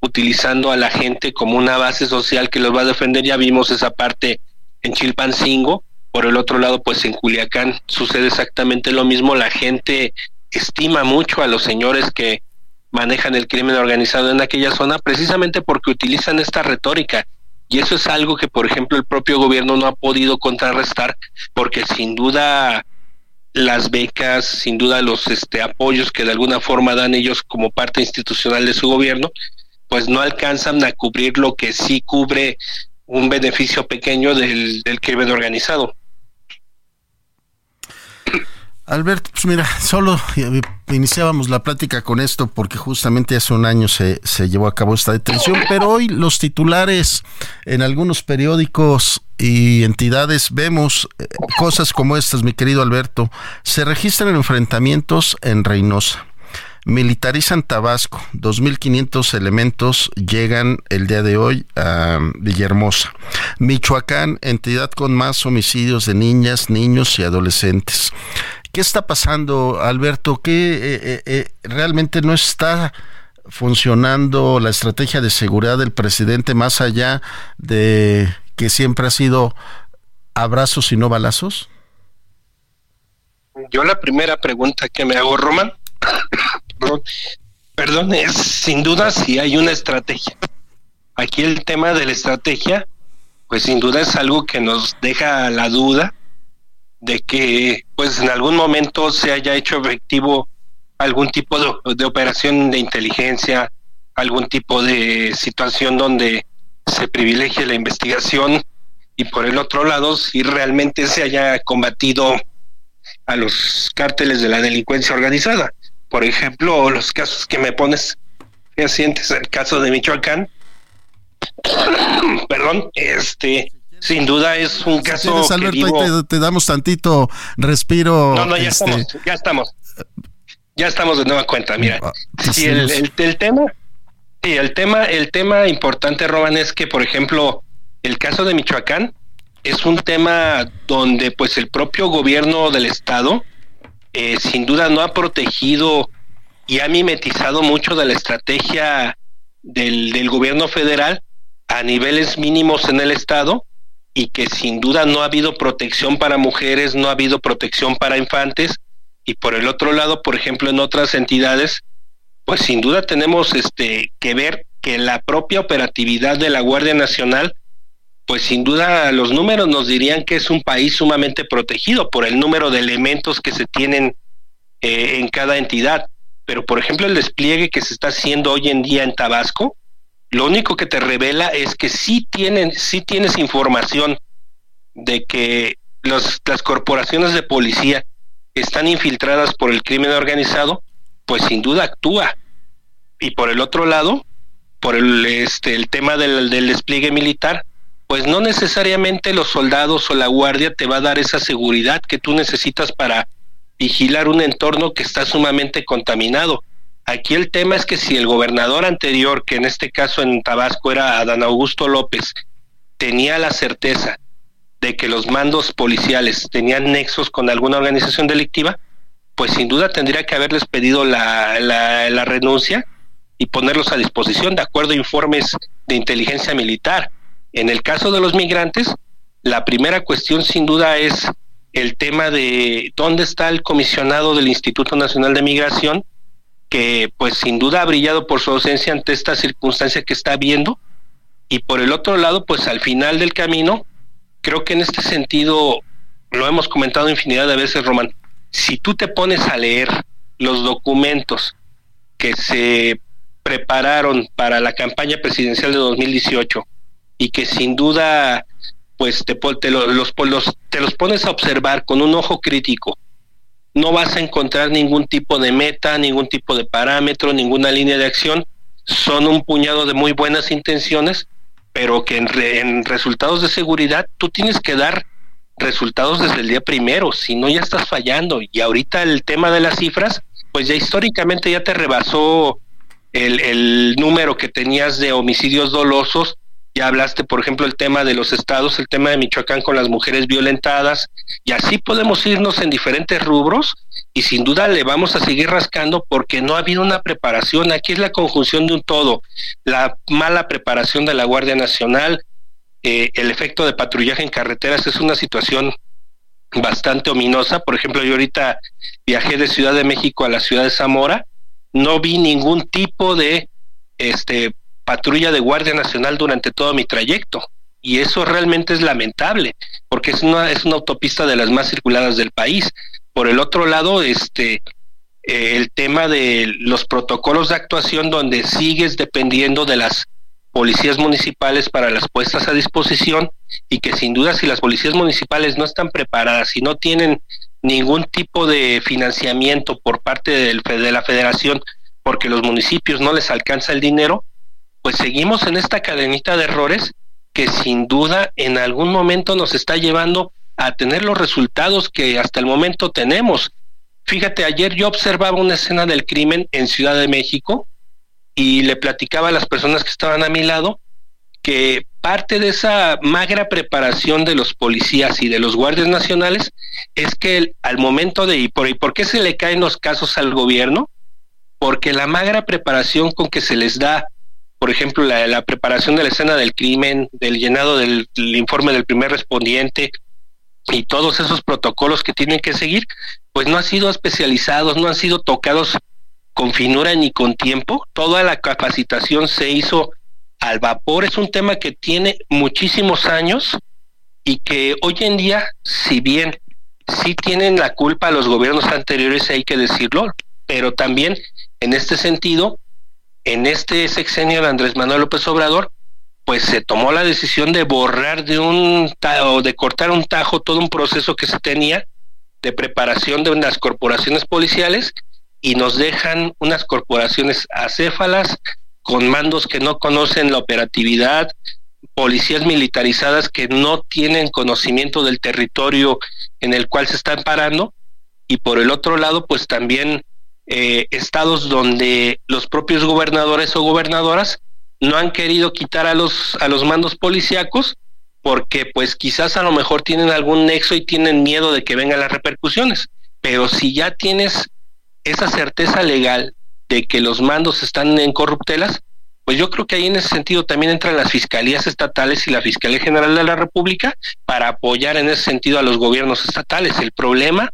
utilizando a la gente como una base social que los va a defender. Ya vimos esa parte en Chilpancingo. Por el otro lado, pues en Culiacán sucede exactamente lo mismo. La gente estima mucho a los señores que manejan el crimen organizado en aquella zona precisamente porque utilizan esta retórica. Y eso es algo que, por ejemplo, el propio gobierno no ha podido contrarrestar porque sin duda las becas, sin duda los este, apoyos que de alguna forma dan ellos como parte institucional de su gobierno, pues no alcanzan a cubrir lo que sí cubre un beneficio pequeño del, crimen organizado. Alberto, pues mira, solo iniciábamos la plática con esto porque justamente hace un año se, se, llevó a cabo esta detención, pero hoy los titulares en algunos periódicos y entidades vemos eh, cosas como estas, mi querido Alberto. Se registran enfrentamientos en Reynosa Militarizan Tabasco. 2.500 elementos llegan el día de hoy a Villahermosa. Michoacán, entidad con más homicidios de niñas, niños y adolescentes. ¿Qué está pasando, Alberto? ¿Qué eh, eh, eh, realmente no está funcionando la estrategia de seguridad del presidente más allá de que siempre ha sido abrazos y no balazos? Yo la primera pregunta que me hago, Román, perdón, es sin duda si hay una estrategia. Aquí el tema de la estrategia, pues sin duda es algo que nos deja la duda de que pues en algún momento se haya hecho efectivo algún tipo de, de operación de inteligencia, algún tipo de situación donde se privilegie la investigación. Y por el otro lado si realmente se haya combatido a los cárteles de la delincuencia organizada por ejemplo, los casos que me pones recientes, el caso de Michoacán, perdón, este, sin duda es un caso. Alberto, te, damos tantito respiro. No, no, ya este, estamos, ya estamos. Ya estamos de nueva cuenta. Mira, ah, si el, el, tema, sí, el tema, el tema importante, Roban, es que, por ejemplo, el caso de Michoacán es un tema donde, pues, el propio gobierno del estado eh, sin duda no ha protegido y ha mimetizado mucho de la estrategia del, del gobierno federal a niveles mínimos en el Estado y que sin duda no ha habido protección para mujeres, no ha habido protección para infantes. Y por el otro lado, por ejemplo, en otras entidades, pues sin duda tenemos este que ver que la propia operatividad de la Guardia Nacional, pues sin duda los números nos dirían que es un país sumamente protegido por el número de elementos que se tienen eh, en cada entidad. Pero por ejemplo el despliegue que se está haciendo hoy en día en Tabasco, lo único que te revela es que sí tienen, tienes información de que las corporaciones de policía están infiltradas por el crimen organizado, pues sin duda actúa. Y por el otro lado, por el, este, el tema del, del despliegue militar, pues no necesariamente los soldados o la guardia te va a dar esa seguridad que tú necesitas para vigilar un entorno que está sumamente contaminado. Aquí el tema es que si el gobernador anterior, que en este caso en Tabasco era Adán Augusto López, tenía la certeza de que los mandos policiales tenían nexos con alguna organización delictiva, pues sin duda tendría que haberles pedido la, la, renuncia y ponerlos a disposición de acuerdo a informes de inteligencia militar. En el caso de los migrantes, la primera cuestión sin duda es el tema de dónde está el comisionado del Instituto Nacional de Migración que pues sin duda ha brillado por su ausencia ante esta circunstancia que está viendo. Y por el otro lado pues al final del camino creo que en este sentido lo hemos comentado infinidad de veces Román si tú te pones a leer los documentos que se prepararon para la campaña presidencial de 2018 y que sin duda pues te, te, los, los, te los pones a observar con un ojo crítico no vas a encontrar ningún tipo de meta, ningún tipo de parámetro, ninguna línea de acción. Son un puñado de muy buenas intenciones, pero que en, resultados de seguridad tú tienes que dar resultados desde el día primero, si no ya estás fallando. Y ahorita el tema de las cifras, pues ya históricamente ya te rebasó el, el número que tenías de homicidios dolosos ya hablaste, por ejemplo, el tema de los estados, el tema de Michoacán con las mujeres violentadas, y así podemos irnos en diferentes rubros y sin duda le vamos a seguir rascando porque no ha habido una preparación. Aquí es la conjunción de un todo, la mala preparación de la Guardia Nacional, eh, el efecto de patrullaje en carreteras es una situación bastante ominosa. Por ejemplo, yo ahorita viajé de Ciudad de México a la ciudad de Zamora, no vi ningún tipo de este patrulla de Guardia Nacional durante todo mi trayecto. Y eso realmente es lamentable, porque es una, es una autopista de las más circuladas del país. Por el otro lado, este, eh, el tema de los protocolos de actuación donde sigues dependiendo de las policías municipales para las puestas a disposición y que sin duda si las policías municipales no están preparadas y no tienen ningún tipo de financiamiento por parte de la federación porque los municipios no les alcanza el dinero, pues seguimos en esta cadenita de errores que sin duda en algún momento nos está llevando a tener los resultados que hasta el momento tenemos. Fíjate, ayer yo observaba una escena del crimen en Ciudad de México y le platicaba a las personas que estaban a mi lado que parte de esa magra preparación de los policías y de los guardias nacionales es que al momento de y por, y por qué se le caen los casos al gobierno porque la magra preparación con que se les da por ejemplo, la, preparación de la escena del crimen, del llenado del, informe del primer respondiente y todos esos protocolos que tienen que seguir, pues no han sido especializados, no han sido tocados con finura ni con tiempo. Toda la capacitación se hizo al vapor. Es un tema que tiene muchísimos años y que hoy en día, si bien sí tienen la culpa los gobiernos anteriores, hay que decirlo, pero también en este sentido en este sexenio de Andrés Manuel López Obrador, pues se tomó la decisión de borrar de un o de cortar un tajo todo un proceso que se tenía de preparación de unas corporaciones policiales y nos dejan unas corporaciones acéfalas con mandos que no conocen la operatividad, policías militarizadas que no tienen conocimiento del territorio en el cual se están parando y por el otro lado pues también eh, estados donde los propios gobernadores o gobernadoras no han querido quitar a los a los mandos policíacos porque pues quizás a lo mejor tienen algún nexo y tienen miedo de que vengan las repercusiones. pero si ya tienes esa certeza legal de que los mandos están en corruptelas, pues yo creo que ahí en ese sentido también entran las fiscalías estatales y la Fiscalía General de la República para apoyar en ese sentido a los gobiernos estatales. El problema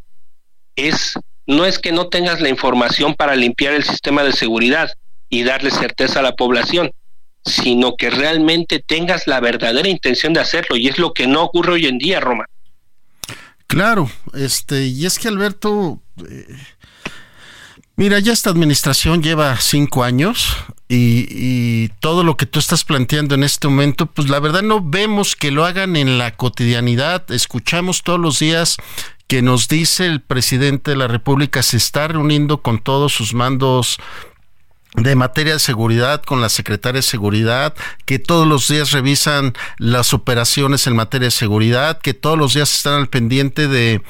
es no es que no tengas la información para limpiar el sistema de seguridad y darle certeza a la población, sino que realmente tengas la verdadera intención de hacerlo y es lo que no ocurre hoy en día, Roma. Claro, este, y es que Alberto, eh, mira, ya esta administración lleva cinco años y, y, todo lo que tú estás planteando en este momento, pues la verdad no vemos que lo hagan en la cotidianidad. Escuchamos todos los días que nos dice el presidente de la República se está reuniendo con todos sus mandos de materia de seguridad con la secretaria de seguridad, que todos los días revisan las operaciones en materia de seguridad, que todos los días están al pendiente de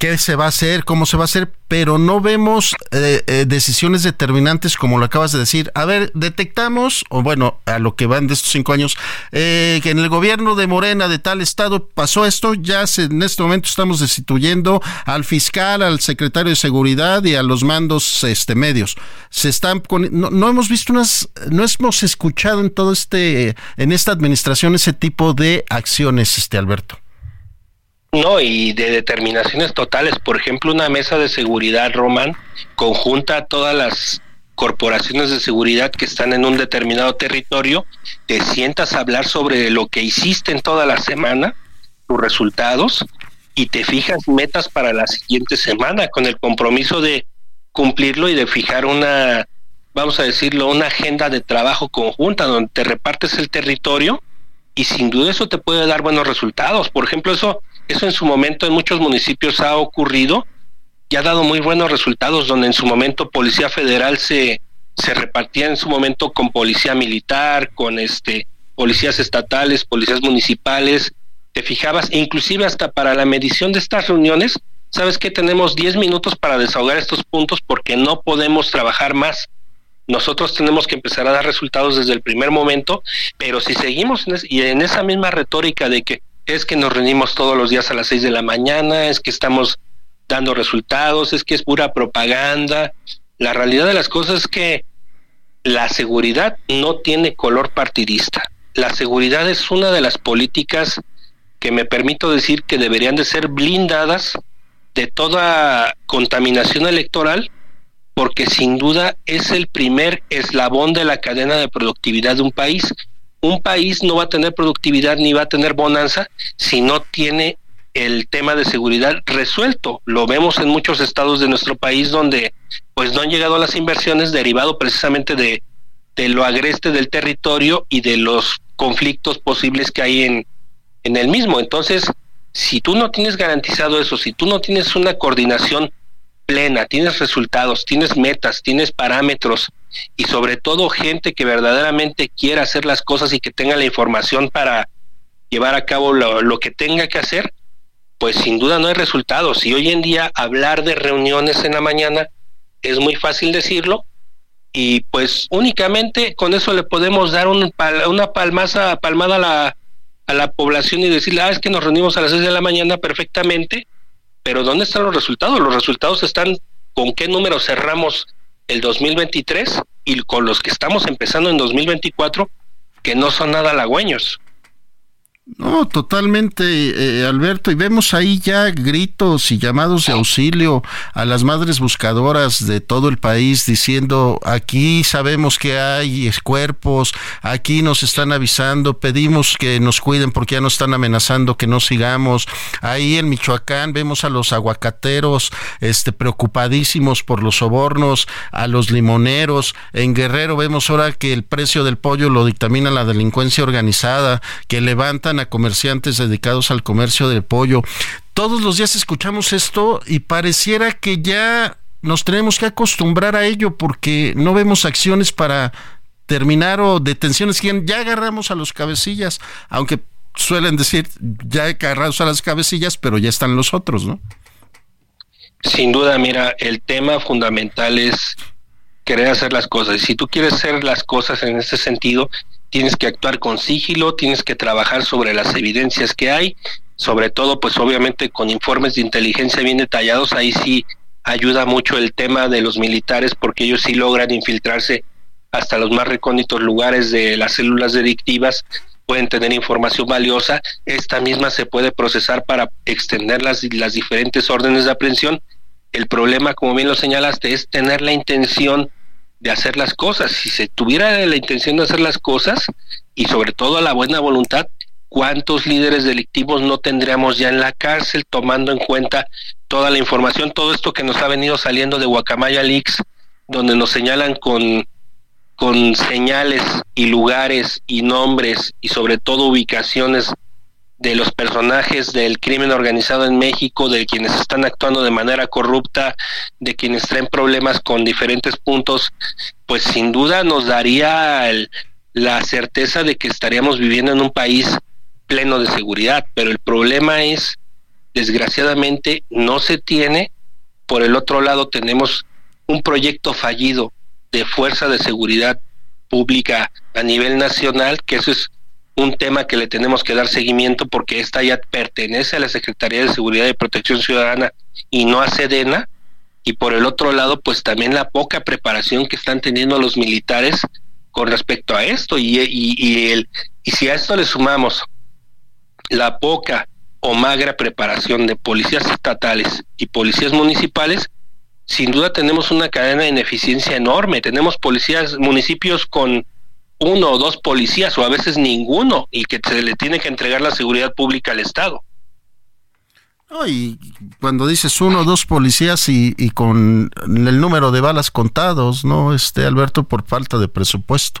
qué se va a hacer, cómo se va a hacer, pero no vemos eh, eh, decisiones determinantes como lo acabas de decir. A ver, detectamos, o bueno, a lo que van de estos cinco años, eh, que en el gobierno de Morena de tal estado pasó esto, ya se, en este momento estamos destituyendo al fiscal, al secretario de seguridad y a los mandos este medios. Se están no, no hemos visto unas, no hemos escuchado en todo este, en esta administración ese tipo de acciones, este Alberto. No, y de determinaciones totales. Por ejemplo, una mesa de seguridad, Román, conjunta a todas las corporaciones de seguridad que están en un determinado territorio, te sientas a hablar sobre lo que hiciste en toda la semana, tus resultados, y te fijas metas para la siguiente semana con el compromiso de cumplirlo y de fijar una, vamos a decirlo, una agenda de trabajo conjunta donde te repartes el territorio y sin duda eso te puede dar buenos resultados. Por ejemplo, eso eso en su momento en muchos municipios ha ocurrido y ha dado muy buenos resultados, donde en su momento Policía Federal se, se repartía en su momento con Policía Militar, con este policías estatales, policías municipales, te fijabas, inclusive hasta para la medición de estas reuniones, sabes que tenemos 10 minutos para desahogar estos puntos porque no podemos trabajar más. Nosotros tenemos que empezar a dar resultados desde el primer momento, pero si seguimos y en esa misma retórica de que es que nos reunimos todos los días a las seis de la mañana, es que estamos dando resultados, es que es pura propaganda. La realidad de las cosas es que la seguridad no tiene color partidista. La seguridad es una de las políticas que me permito decir que deberían de ser blindadas de toda contaminación electoral, porque sin duda es el primer eslabón de la cadena de productividad de un país un país no va a tener productividad ni va a tener bonanza si no tiene el tema de seguridad resuelto. Lo vemos en muchos estados de nuestro país donde pues no han llegado las inversiones derivado precisamente de, de lo agreste del territorio y de los conflictos posibles que hay en, en el mismo. Entonces, si tú no tienes garantizado eso, si tú no tienes una coordinación plena, tienes resultados, tienes metas, tienes parámetros, y sobre todo gente que verdaderamente quiera hacer las cosas y que tenga la información para llevar a cabo lo, que tenga que hacer, pues sin duda no hay resultados. Y hoy en día hablar de reuniones en la mañana es muy fácil decirlo y pues únicamente con eso le podemos dar un una palmaza, palmada a la, a la población y decirle, ah, es que nos reunimos a las seis de la mañana perfectamente, pero ¿dónde están los resultados? Los resultados están con qué número cerramos el 2023 y con los que estamos empezando en 2024 que no son nada halagüeños. No, totalmente, eh, Alberto. Y vemos ahí ya gritos y llamados de auxilio a las madres buscadoras de todo el país diciendo, aquí sabemos que hay cuerpos, aquí nos están avisando, pedimos que nos cuiden porque ya nos están amenazando que no sigamos. Ahí en Michoacán vemos a los aguacateros este, preocupadísimos por los sobornos, a los limoneros. En Guerrero vemos ahora que el precio del pollo lo dictamina la delincuencia organizada, que levantan comerciantes dedicados al comercio del pollo. Todos los días escuchamos esto y pareciera que ya nos tenemos que acostumbrar a ello porque no vemos acciones para terminar o detenciones. Ya agarramos a los cabecillas, aunque suelen decir ya agarrados a las cabecillas, pero ya están los otros, ¿no? Sin duda, mira, el tema fundamental es querer hacer las cosas. Y si tú quieres hacer las cosas en ese sentido, tienes que actuar con sigilo, tienes que trabajar sobre las evidencias que hay sobre todo pues obviamente con informes de inteligencia bien detallados, ahí sí ayuda mucho el tema de los militares porque ellos sí logran infiltrarse hasta los más recónditos lugares de las células delictivas, pueden tener información valiosa, esta misma se puede procesar para extender las, las diferentes órdenes de aprehensión. El problema, como bien lo señalaste, es tener la intención de hacer las cosas. Si se tuviera la intención de hacer las cosas y sobre todo la buena voluntad, ¿cuántos líderes delictivos no tendríamos ya en la cárcel tomando en cuenta toda la información, todo esto que nos ha venido saliendo de Guacamaya Leaks, donde nos señalan con con señales y lugares y nombres y sobre todo ubicaciones de los personajes del crimen organizado en México, de quienes están actuando de manera corrupta, de quienes traen problemas con diferentes puntos, pues sin duda nos daría la certeza de que estaríamos viviendo en un país pleno de seguridad, pero el problema es, desgraciadamente, no se tiene, por el otro lado tenemos un proyecto fallido de fuerza de seguridad pública a nivel nacional, que eso es un tema que le tenemos que dar seguimiento porque esta ya pertenece a la Secretaría de Seguridad y Protección Ciudadana y no a Sedena. Y por el otro lado, pues también la poca preparación que están teniendo los militares con respecto a esto. Y, y, y, el, y si a esto le sumamos la poca o magra preparación de policías estatales y policías municipales, sin duda tenemos una cadena de ineficiencia enorme. Tenemos policías, municipios con uno o dos policías o a veces ninguno y que se le tiene que entregar la seguridad pública al Estado. y cuando dices uno o dos policías y, y, con el número de balas contados, ¿no? Este Alberto, por falta de presupuesto.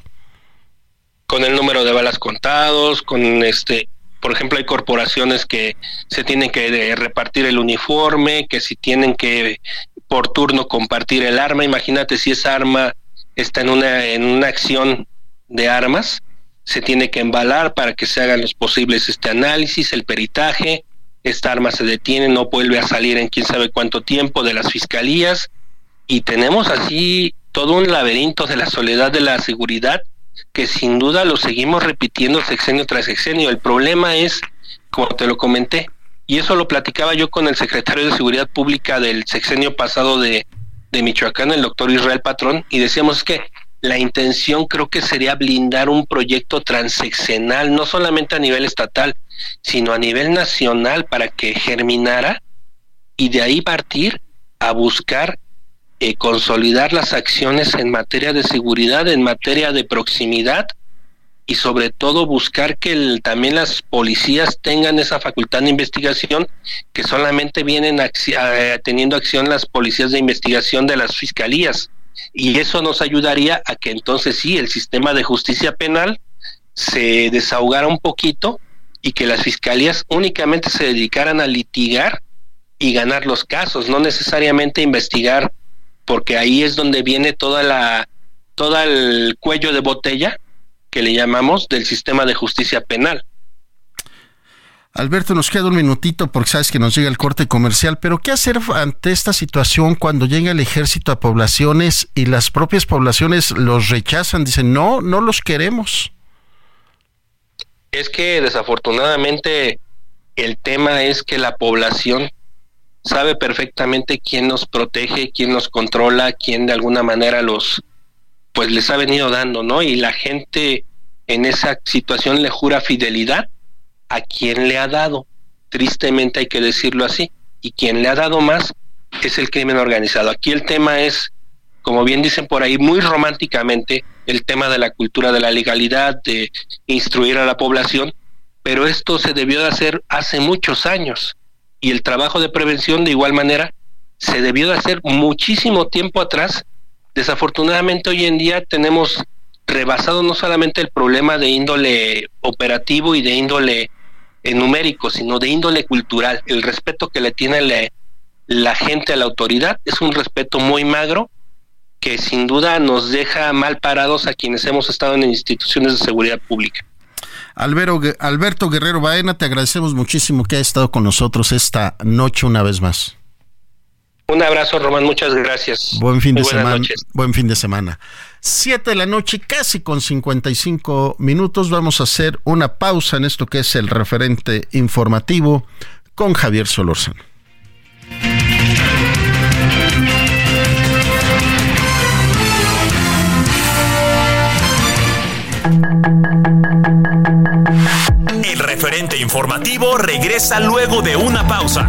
Con el número de balas contados, con este, por ejemplo, hay corporaciones que se tienen que repartir el uniforme, que si tienen que por turno compartir el arma. Imagínate si esa arma está en una, en una acción de armas, se tiene que embalar para que se hagan los posibles este análisis, el peritaje, esta arma se detiene, no vuelve a salir en quién sabe cuánto tiempo de las fiscalías y tenemos así todo un laberinto de la soledad de la seguridad que sin duda lo seguimos repitiendo sexenio tras sexenio. El problema es, como te lo comenté, y eso lo platicaba yo con el secretario de Seguridad Pública del sexenio pasado de, de Michoacán, el doctor Israel Patrón, y decíamos que la intención creo que sería blindar un proyecto transeccional, no solamente a nivel estatal, sino a nivel nacional para que germinara y de ahí partir a buscar eh, consolidar las acciones en materia de seguridad, en materia de proximidad y sobre todo buscar que también las policías tengan esa facultad de investigación que solamente vienen eh, teniendo acción las policías de investigación de las fiscalías y eso nos ayudaría a que entonces sí el sistema de justicia penal se desahogara un poquito y que las fiscalías únicamente se dedicaran a litigar y ganar los casos, no necesariamente investigar, porque ahí es donde viene toda la todo el cuello de botella que le llamamos del sistema de justicia penal. Alberto, nos queda un minutito porque sabes que nos llega el corte comercial, pero ¿qué hacer ante esta situación cuando llega el ejército a poblaciones y las propias poblaciones los rechazan? Dicen, no, no los queremos. Es que desafortunadamente el tema es que la población sabe perfectamente quién nos protege, quién nos controla, quién de alguna manera los, pues les ha venido dando, ¿no? Y la gente en esa situación le jura fidelidad a quien le ha dado. Tristemente hay que decirlo así. Y quien le ha dado más es el crimen organizado. Aquí el tema es, como bien dicen por ahí, muy románticamente, el tema de la cultura de la legalidad, de instruir a la población, pero esto se debió de hacer hace muchos años. Y el trabajo de prevención, de igual manera, se debió de hacer muchísimo tiempo atrás Desafortunadamente hoy en día tenemos rebasado no solamente el problema de índole operativo y de índole eh, numérico, sino de índole cultural. El respeto que le tiene la, la gente a la autoridad es un respeto muy magro que sin duda nos deja mal parados a quienes hemos estado en instituciones de seguridad pública. Alberto, Alberto Guerrero Baena, te agradecemos muchísimo que hayas estado con nosotros esta noche una vez más. Un abrazo, Román, muchas gracias. Buen fin de semana. Buen fin de semana. 7 de la noche, casi con 55 minutos. Vamos a hacer una pausa en esto que es el referente informativo con Javier Solórzano. El referente informativo regresa luego de una pausa.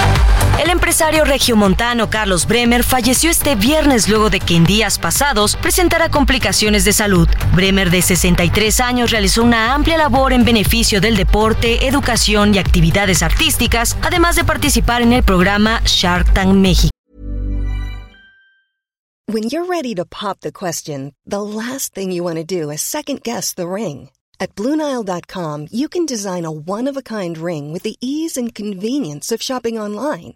El empresario regiomontano Carlos Bremer falleció este viernes luego de que en días pasados presentara complicaciones de salud. Bremer, de 63 años, realizó una amplia labor en beneficio del deporte, educación y actividades artísticas, además de participar en el programa Shark Tank México. When you're ready to pop the question, the last thing you want to do is second guess the ring. At Bluenile.com, you can design a one of a kind ring with the ease and convenience of shopping online.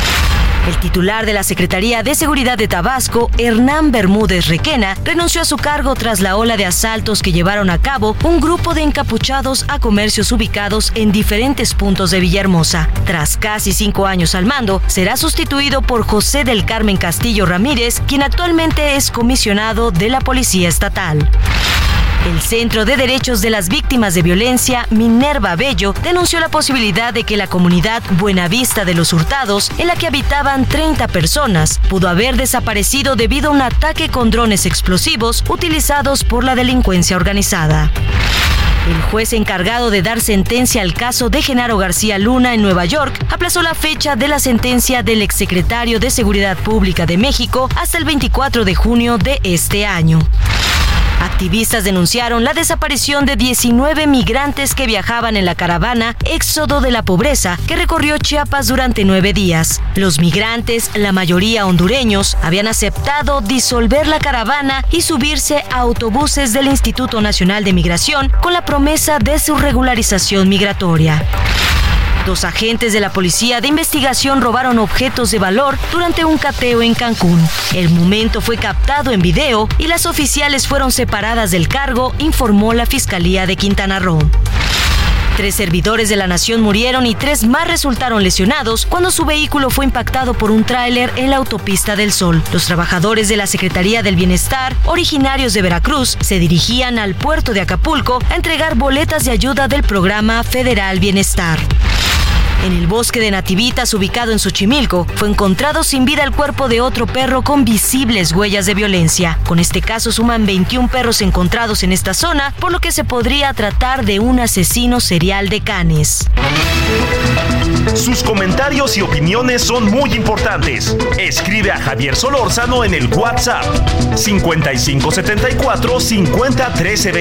El titular de la Secretaría de Seguridad de Tabasco, Hernán Bermúdez Requena, renunció a su cargo tras la ola de asaltos que llevaron a cabo un grupo de encapuchados a comercios ubicados en diferentes puntos de Villahermosa. Tras casi cinco años al mando, será sustituido por José del Carmen Castillo Ramírez, quien actualmente es comisionado de la Policía Estatal. El Centro de Derechos de las Víctimas de Violencia, Minerva Bello, denunció la posibilidad de que la comunidad Buenavista de los Hurtados, en la que habitaban 30 personas, pudo haber desaparecido debido a un ataque con drones explosivos utilizados por la delincuencia organizada. El juez encargado de dar sentencia al caso de Genaro García Luna en Nueva York aplazó la fecha de la sentencia del exsecretario de Seguridad Pública de México hasta el 24 de junio de este año. Activistas denunciaron la desaparición de 19 migrantes que viajaban en la caravana Éxodo de la Pobreza que recorrió Chiapas durante nueve días. Los migrantes, la mayoría hondureños, habían aceptado disolver la caravana y subirse a autobuses del Instituto Nacional de Migración con la promesa de su regularización migratoria. Dos agentes de la Policía de Investigación robaron objetos de valor durante un cateo en Cancún. El momento fue captado en video y las oficiales fueron separadas del cargo, informó la Fiscalía de Quintana Roo. Tres servidores de la nación murieron y tres más resultaron lesionados cuando su vehículo fue impactado por un tráiler en la autopista del Sol. Los trabajadores de la Secretaría del Bienestar, originarios de Veracruz, se dirigían al puerto de Acapulco a entregar boletas de ayuda del programa Federal Bienestar. En el bosque de Nativitas, ubicado en Xochimilco, fue encontrado sin vida el cuerpo de otro perro con visibles huellas de violencia. Con este caso suman 21 perros encontrados en esta zona, por lo que se podría tratar de un asesino serial de canes. Sus comentarios y opiniones son muy importantes. Escribe a Javier Solórzano en el WhatsApp 5574 50 13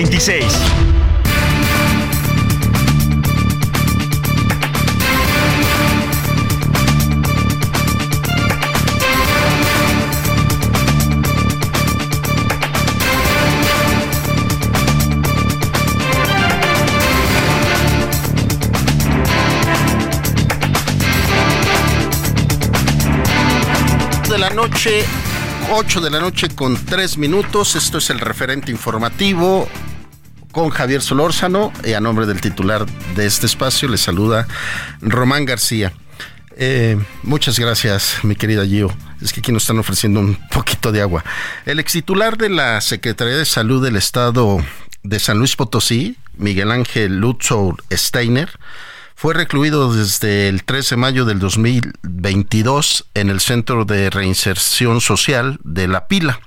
noche, 8 de la noche con 3 minutos. Esto es el referente informativo con Javier Solórzano y a nombre del titular de este espacio le saluda Román García. Eh, muchas gracias, mi querida Gio. Es que aquí nos están ofreciendo un poquito de agua. El ex titular de la Secretaría de Salud del Estado de San Luis Potosí, Miguel Ángel Lutzow Steiner, fue recluido desde el 13 de mayo del 2022 en el Centro de Reinserción Social de La Pila.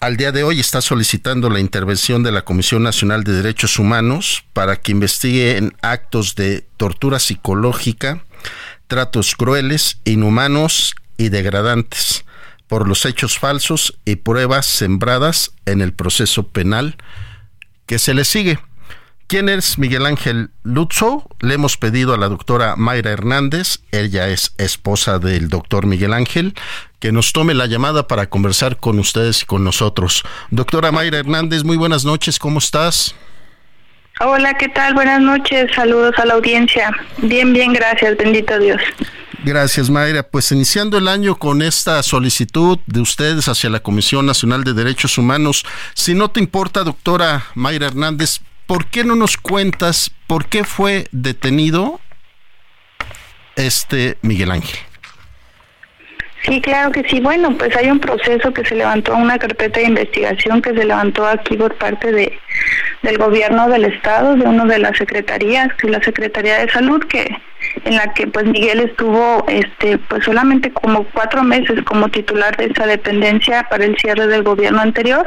Al día de hoy está solicitando la intervención de la Comisión Nacional de Derechos Humanos para que investiguen actos de tortura psicológica tratos crueles, inhumanos y degradantes por los hechos falsos y pruebas sembradas en el proceso penal que se le sigue. ¿Quién es Miguel Ángel Lutzo? Le hemos pedido a la doctora Mayra Hernández, ella es esposa del doctor Miguel Ángel, que nos tome la llamada para conversar con ustedes y con nosotros. Doctora Mayra Hernández, muy buenas noches, ¿cómo estás? Hola, ¿qué tal? Buenas noches, saludos a la audiencia. Bien, bien, gracias, bendito Dios. Gracias, Mayra. Pues iniciando el año con esta solicitud de ustedes hacia la Comisión Nacional de Derechos Humanos, si no te importa, doctora Mayra Hernández, ¿por qué no nos cuentas por qué fue detenido este Miguel Ángel? Sí, claro que sí. Bueno, pues hay un proceso que se levantó, una carpeta de investigación que se levantó aquí por parte de del gobierno del estado, de una de las secretarías, que es la Secretaría de Salud, que en la que pues Miguel estuvo este pues solamente como cuatro meses como titular de esa dependencia para el cierre del gobierno anterior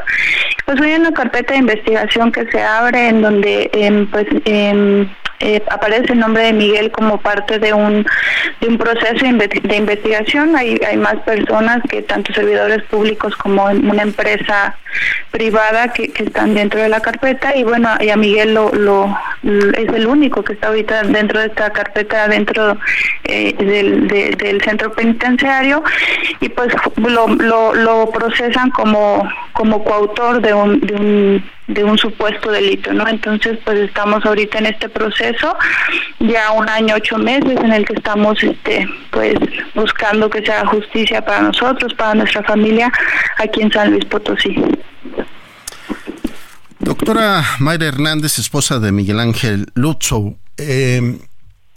pues hay una carpeta de investigación que se abre en donde em, pues em, eh, aparece el nombre de Miguel como parte de un de un proceso de investigación. Hay hay más personas que tanto servidores públicos como una empresa privada que, están dentro de la carpeta. Y bueno y Miguel lo, lo es el único que está ahorita dentro de esta carpeta dentro eh, del, del centro penitenciario. Y pues lo, lo, lo procesan como como coautor de un, de un de un supuesto delito, ¿no? Entonces, pues estamos ahorita en este proceso, ya un año, ocho meses, en el que estamos, este, pues, buscando que sea justicia para nosotros, para nuestra familia, aquí en San Luis Potosí. Doctora Mayra Hernández, esposa de Miguel Ángel Lutzow, eh,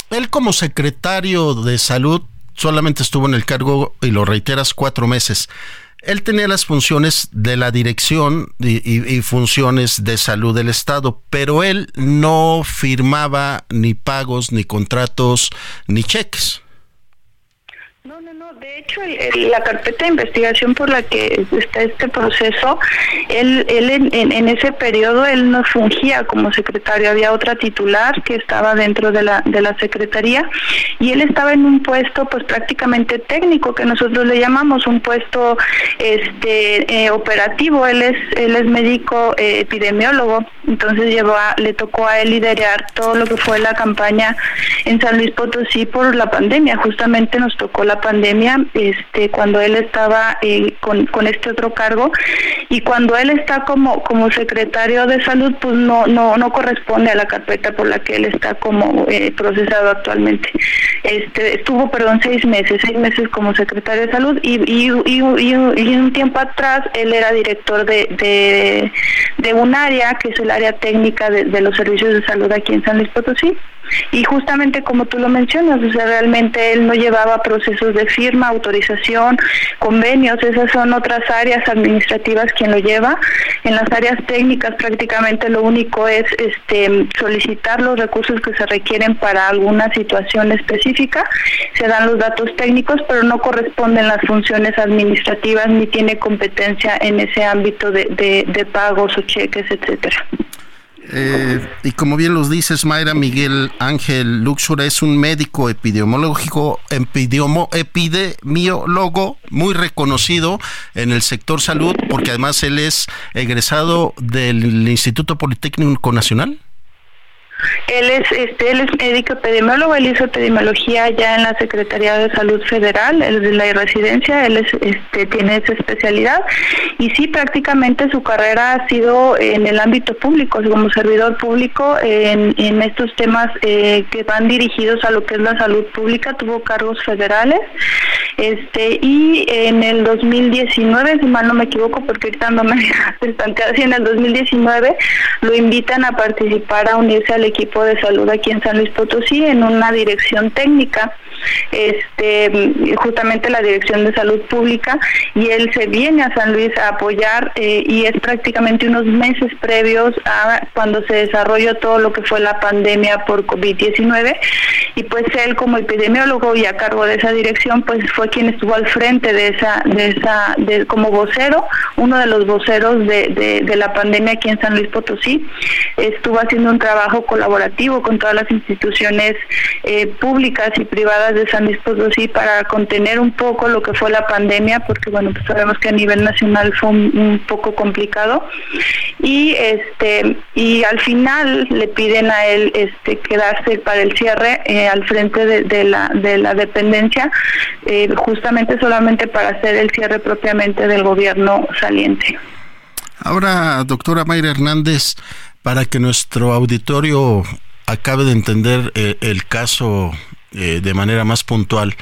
él como secretario de salud solamente estuvo en el cargo, y lo reiteras, cuatro meses él tenía las funciones de la dirección y, funciones de salud del Estado, pero él no firmaba ni pagos, ni contratos, ni cheques. No, De hecho, la carpeta de investigación por la que está este proceso, él, él en, ese periodo él no fungía como secretario. Había otra titular que estaba dentro de la de la secretaría y él estaba en un puesto, pues prácticamente técnico que nosotros le llamamos un puesto, este, eh, operativo. Él es él es médico eh, epidemiólogo. Entonces llevó le tocó a él liderar todo lo que fue la campaña en San Luis Potosí por la pandemia. Justamente nos tocó la la este, cuando él estaba eh, con, con este otro cargo y cuando él está como como secretario de salud, pues no no no corresponde a la carpeta por la que él está como eh, procesado actualmente. Este estuvo, perdón, seis meses, seis meses como secretario de salud y y, y, un tiempo atrás él era director de, de, un área que es el área técnica de los servicios de salud aquí en San Luis Potosí. Y justamente como tú lo mencionas, o sea, realmente él no llevaba procesos de firma, autorización, convenios, esas son otras áreas administrativas quien lo lleva. En las áreas técnicas prácticamente lo único es este solicitar los recursos que se requieren para alguna situación específica, se dan los datos técnicos, pero no corresponden las funciones administrativas ni tiene competencia en ese ámbito de, de, de pagos o cheques, etcétera. Eh, y como bien los dices, Mayra Miguel Ángel Luxura es un médico epidemiológico, epidemiólogo muy reconocido en el sector salud, porque además él es egresado del Instituto Politécnico Nacional. Él es, este, él es médico epidemiólogo, él hizo epidemiología ya en la Secretaría de Salud Federal, él es de la residencia, él es, este, tiene esa especialidad. Y sí, prácticamente su carrera ha sido en el ámbito público, como servidor público en, en estos temas eh, que van dirigidos a lo que es la salud pública, tuvo cargos federales este y en el 2019, si mal no me equivoco, porque ahorita no me así en el 2019 lo invitan a participar a unirse al equipo de salud aquí en San Luis Potosí en una dirección técnica este justamente la Dirección de Salud Pública y él se viene a San Luis a apoyar eh, y es prácticamente unos meses previos a cuando se desarrolló todo lo que fue la pandemia por COVID-19 y pues él como epidemiólogo y a cargo de esa dirección pues fue quien estuvo al frente de esa de esa como vocero uno de los voceros de, de, de la pandemia aquí en San Luis Potosí. Estuvo haciendo un trabajo colaborativo con todas las instituciones eh, públicas y privadas de San Luis Potosí para contener un poco lo que fue la pandemia, porque bueno, pues sabemos que a nivel nacional fue un, poco complicado y este y al final le piden a él este quedarse para el cierre eh, al frente de, la de la dependencia eh, justamente solamente para hacer el cierre propiamente del gobierno saliente. Ahora, doctora Mayra Hernández, para que nuestro auditorio acabe de entender eh, el caso eh, de manera más puntual,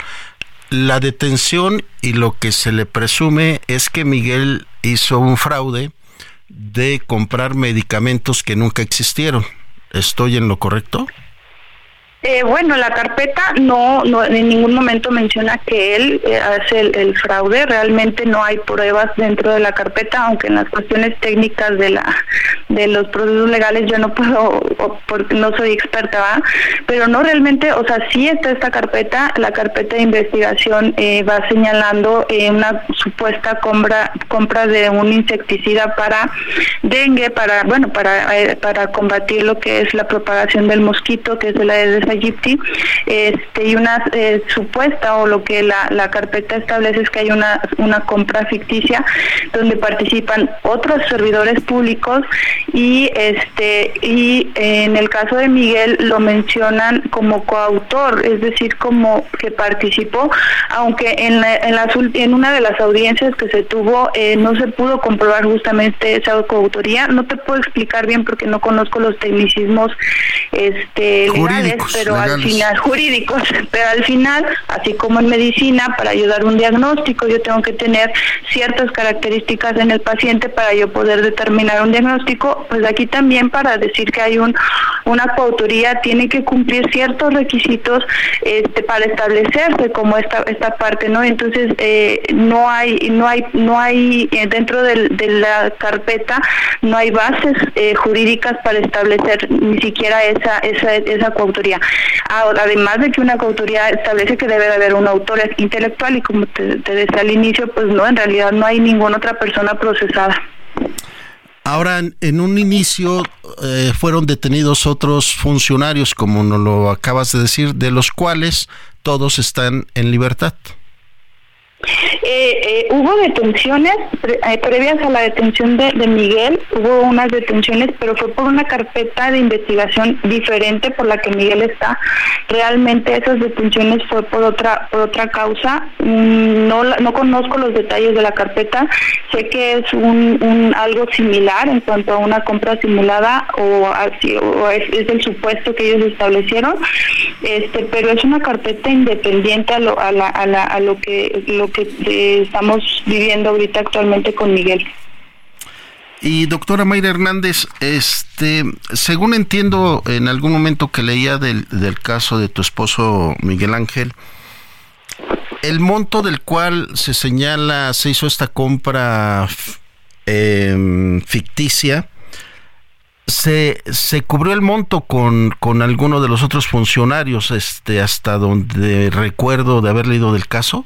la detención y lo que se le presume es que Miguel hizo un fraude de comprar medicamentos que nunca existieron. ¿Estoy en lo correcto? Eh, bueno, la carpeta no, no en ningún momento menciona que él eh, hace el, fraude. Realmente no hay pruebas dentro de la carpeta, aunque en las cuestiones técnicas de la de los procesos legales yo no puedo, porque no soy experta, ¿va? pero no realmente, o sea, sí está esta carpeta. La carpeta de investigación eh, va señalando una supuesta compra compra de un insecticida para dengue, para bueno, para para combatir lo que es la propagación del mosquito, que es de la Este, y una eh, supuesta o lo que la, la, carpeta establece es que hay una, una compra ficticia donde participan otros servidores públicos y este y en el caso de Miguel lo mencionan como coautor, es decir, como que participó, aunque en, en, la, en una de las audiencias que se tuvo eh, no se pudo comprobar justamente esa coautoría. No te puedo explicar bien porque no conozco los tecnicismos este, legales, pero al final jurídicos, pero al final, así como en medicina, para ayudar un diagnóstico, yo tengo que tener ciertas características en el paciente para yo poder determinar un diagnóstico, pues aquí también para decir que hay un una coautoría tiene que cumplir ciertos requisitos este, para establecerse como esta esta parte, ¿no? Entonces eh, no hay no hay no hay eh, dentro de la carpeta no hay bases eh, jurídicas para establecer ni siquiera esa esa esa coautoría. Además de que una coautoría establece que debe de haber un autor intelectual y como te, decía al inicio, pues no, en realidad no hay ninguna otra persona procesada. Ahora, en un inicio eh, fueron detenidos otros funcionarios, como nos lo acabas de decir, de los cuales todos están en libertad. Eh, eh, hubo detenciones eh, previas a la detención de, Miguel, hubo unas detenciones, pero fue por una carpeta de investigación diferente por la que Miguel está. Realmente esas detenciones fue por otra por otra causa. Mm, no no conozco los detalles de la carpeta. Sé que es un, algo similar en cuanto a una compra simulada o así o es, el supuesto que ellos establecieron. Este, pero es una carpeta independiente a lo a, la, a, la, a lo que lo que estamos viviendo ahorita actualmente con Miguel. Y doctora Mayra Hernández, este, según entiendo en algún momento que leía del, del caso de tu esposo Miguel Ángel, el monto del cual se señala se hizo esta compra em, ficticia, se, se cubrió el monto con, con alguno de los otros funcionarios, este, hasta donde recuerdo de haber leído del caso.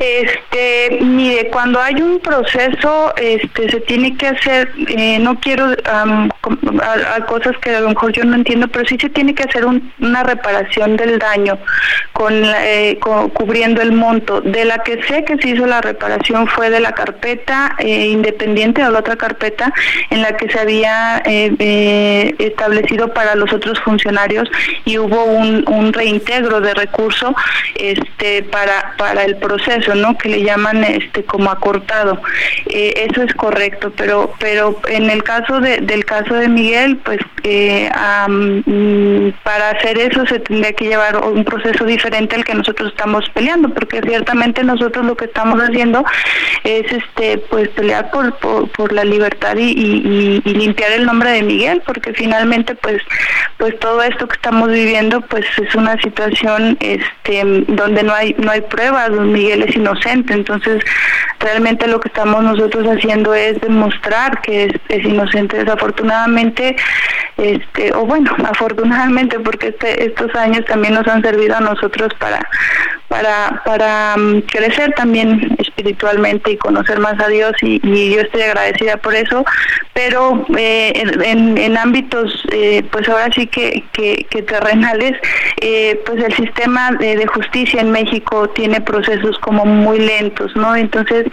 Este, mire, cuando hay un proceso, este, se tiene que hacer, eh, no quiero a, cosas que a lo mejor yo no entiendo, pero sí se tiene que hacer una reparación del daño eh, con, cubriendo el monto. De la que sé que se hizo la reparación fue de la carpeta eh, independiente o la otra carpeta en la que se había establecido para los otros funcionarios y hubo un, un reintegro de recurso este, para para el proceso, ¿no? Que le llaman este como acortado. Eh, eso es correcto, pero pero en el caso de, del caso de Miguel, pues eh, mm, para hacer eso se tendría que llevar un proceso diferente al que nosotros estamos peleando, porque ciertamente nosotros lo que estamos haciendo es este pues pelear por por, la libertad y, y, limpiar el nombre de Miguel, porque finalmente pues pues todo esto que estamos viviendo pues es una situación este donde no hay no hay pruebas Miguel inocente, entonces realmente lo que estamos nosotros haciendo es demostrar que es, inocente. Desafortunadamente, este, o bueno, afortunadamente, porque este, estos años también nos han servido a nosotros para para, para mm, crecer también espiritualmente y conocer más a Dios. Y, yo estoy agradecida por eso, pero eh, en, en, ámbitos, eh, pues ahora sí que, que, terrenales, eh, pues el sistema de, justicia en México tiene procesos como muy lentos, ¿no? Entonces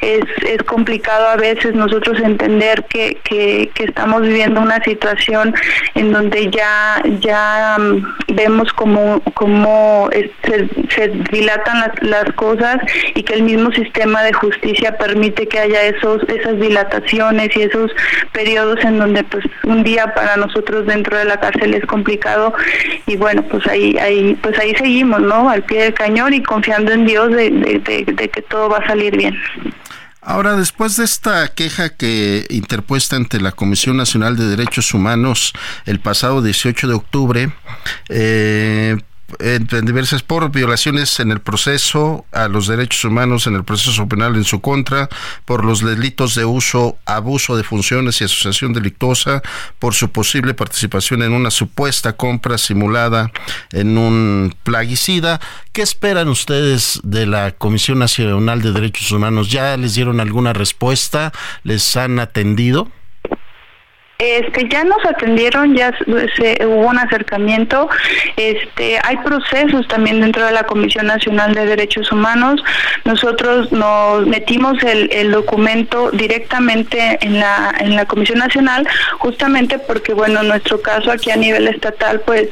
es, es complicado a veces nosotros entender que, que, estamos viviendo una situación en donde ya, ya mm, vemos como, como se, se dilatan las, las cosas y que el mismo sistema de justicia permite que haya esos esas dilataciones y esos periodos en donde pues un día para nosotros dentro de la cárcel es complicado y bueno pues ahí ahí pues ahí seguimos no al pie del cañón y confiando en Dios de que todo va a salir bien. Ahora, después de esta queja que interpuesta ante la Comisión Nacional de Derechos Humanos el pasado 18 de octubre, eh, en diversas por violaciones en el proceso a los derechos humanos en el proceso penal en su contra, por los delitos de uso, abuso de funciones y asociación delictuosa, por su posible participación en una supuesta compra simulada en un plaguicida. ¿Qué esperan ustedes de la Comisión Nacional de Derechos Humanos? ¿Ya les dieron alguna respuesta? ¿Les han atendido? Este, ya nos atendieron, ya se, hubo un acercamiento. Este, hay procesos también dentro de la Comisión Nacional de Derechos Humanos. Nosotros nos metimos el, el documento directamente en la en la Comisión Nacional, justamente porque bueno, en nuestro caso aquí a nivel estatal, pues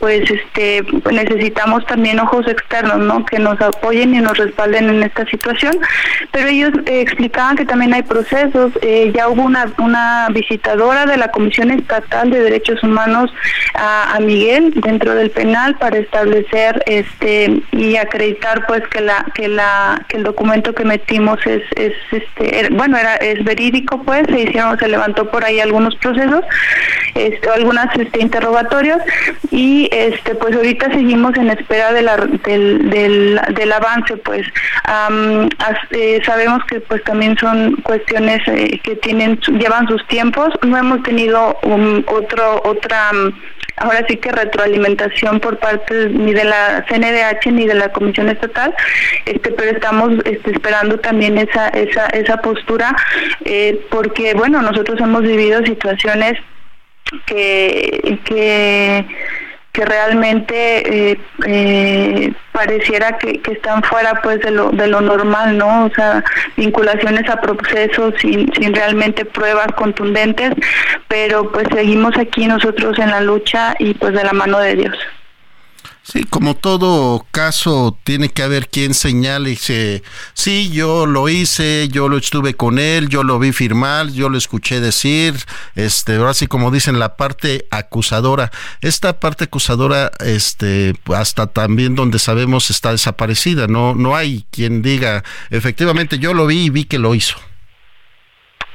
pues este necesitamos también ojos externos, ¿no? Que nos apoyen y nos respalden en esta situación. Pero ellos eh, explicaban que también hay procesos. Eh, ya hubo una una visitadora de la Comisión Estatal de Derechos Humanos a, Miguel dentro del penal para establecer este y acreditar pues que la que la que el documento que metimos es, es este bueno era es verídico pues se hicieron se levantó por ahí algunos procesos este, algunas este, interrogatorios y este pues ahorita seguimos en espera de la, del, del, del avance pues eh, sabemos que pues también son cuestiones eh, que tienen llevan sus tiempos no hemos tenido un, otro otra mm, ahora sí que retroalimentación por parte ni de la CNDH ni de la Comisión Estatal, este, pero estamos este, esperando también esa esa esa postura eh, porque bueno nosotros hemos vivido situaciones que que que realmente eh, eh, pareciera que, que, están fuera pues de lo, de lo normal, ¿no? O sea, vinculaciones a procesos sin, sin realmente pruebas contundentes, pero pues seguimos aquí nosotros en la lucha y pues de la mano de Dios. Sí, como todo caso, tiene que haber quien señale y dice, sí, yo lo hice, yo lo estuve con él, yo lo vi firmar, yo lo escuché decir, este, así como dicen la parte acusadora. Esta parte acusadora, este, hasta también donde sabemos está desaparecida, no, no hay quien diga, efectivamente, yo lo vi y vi que lo hizo.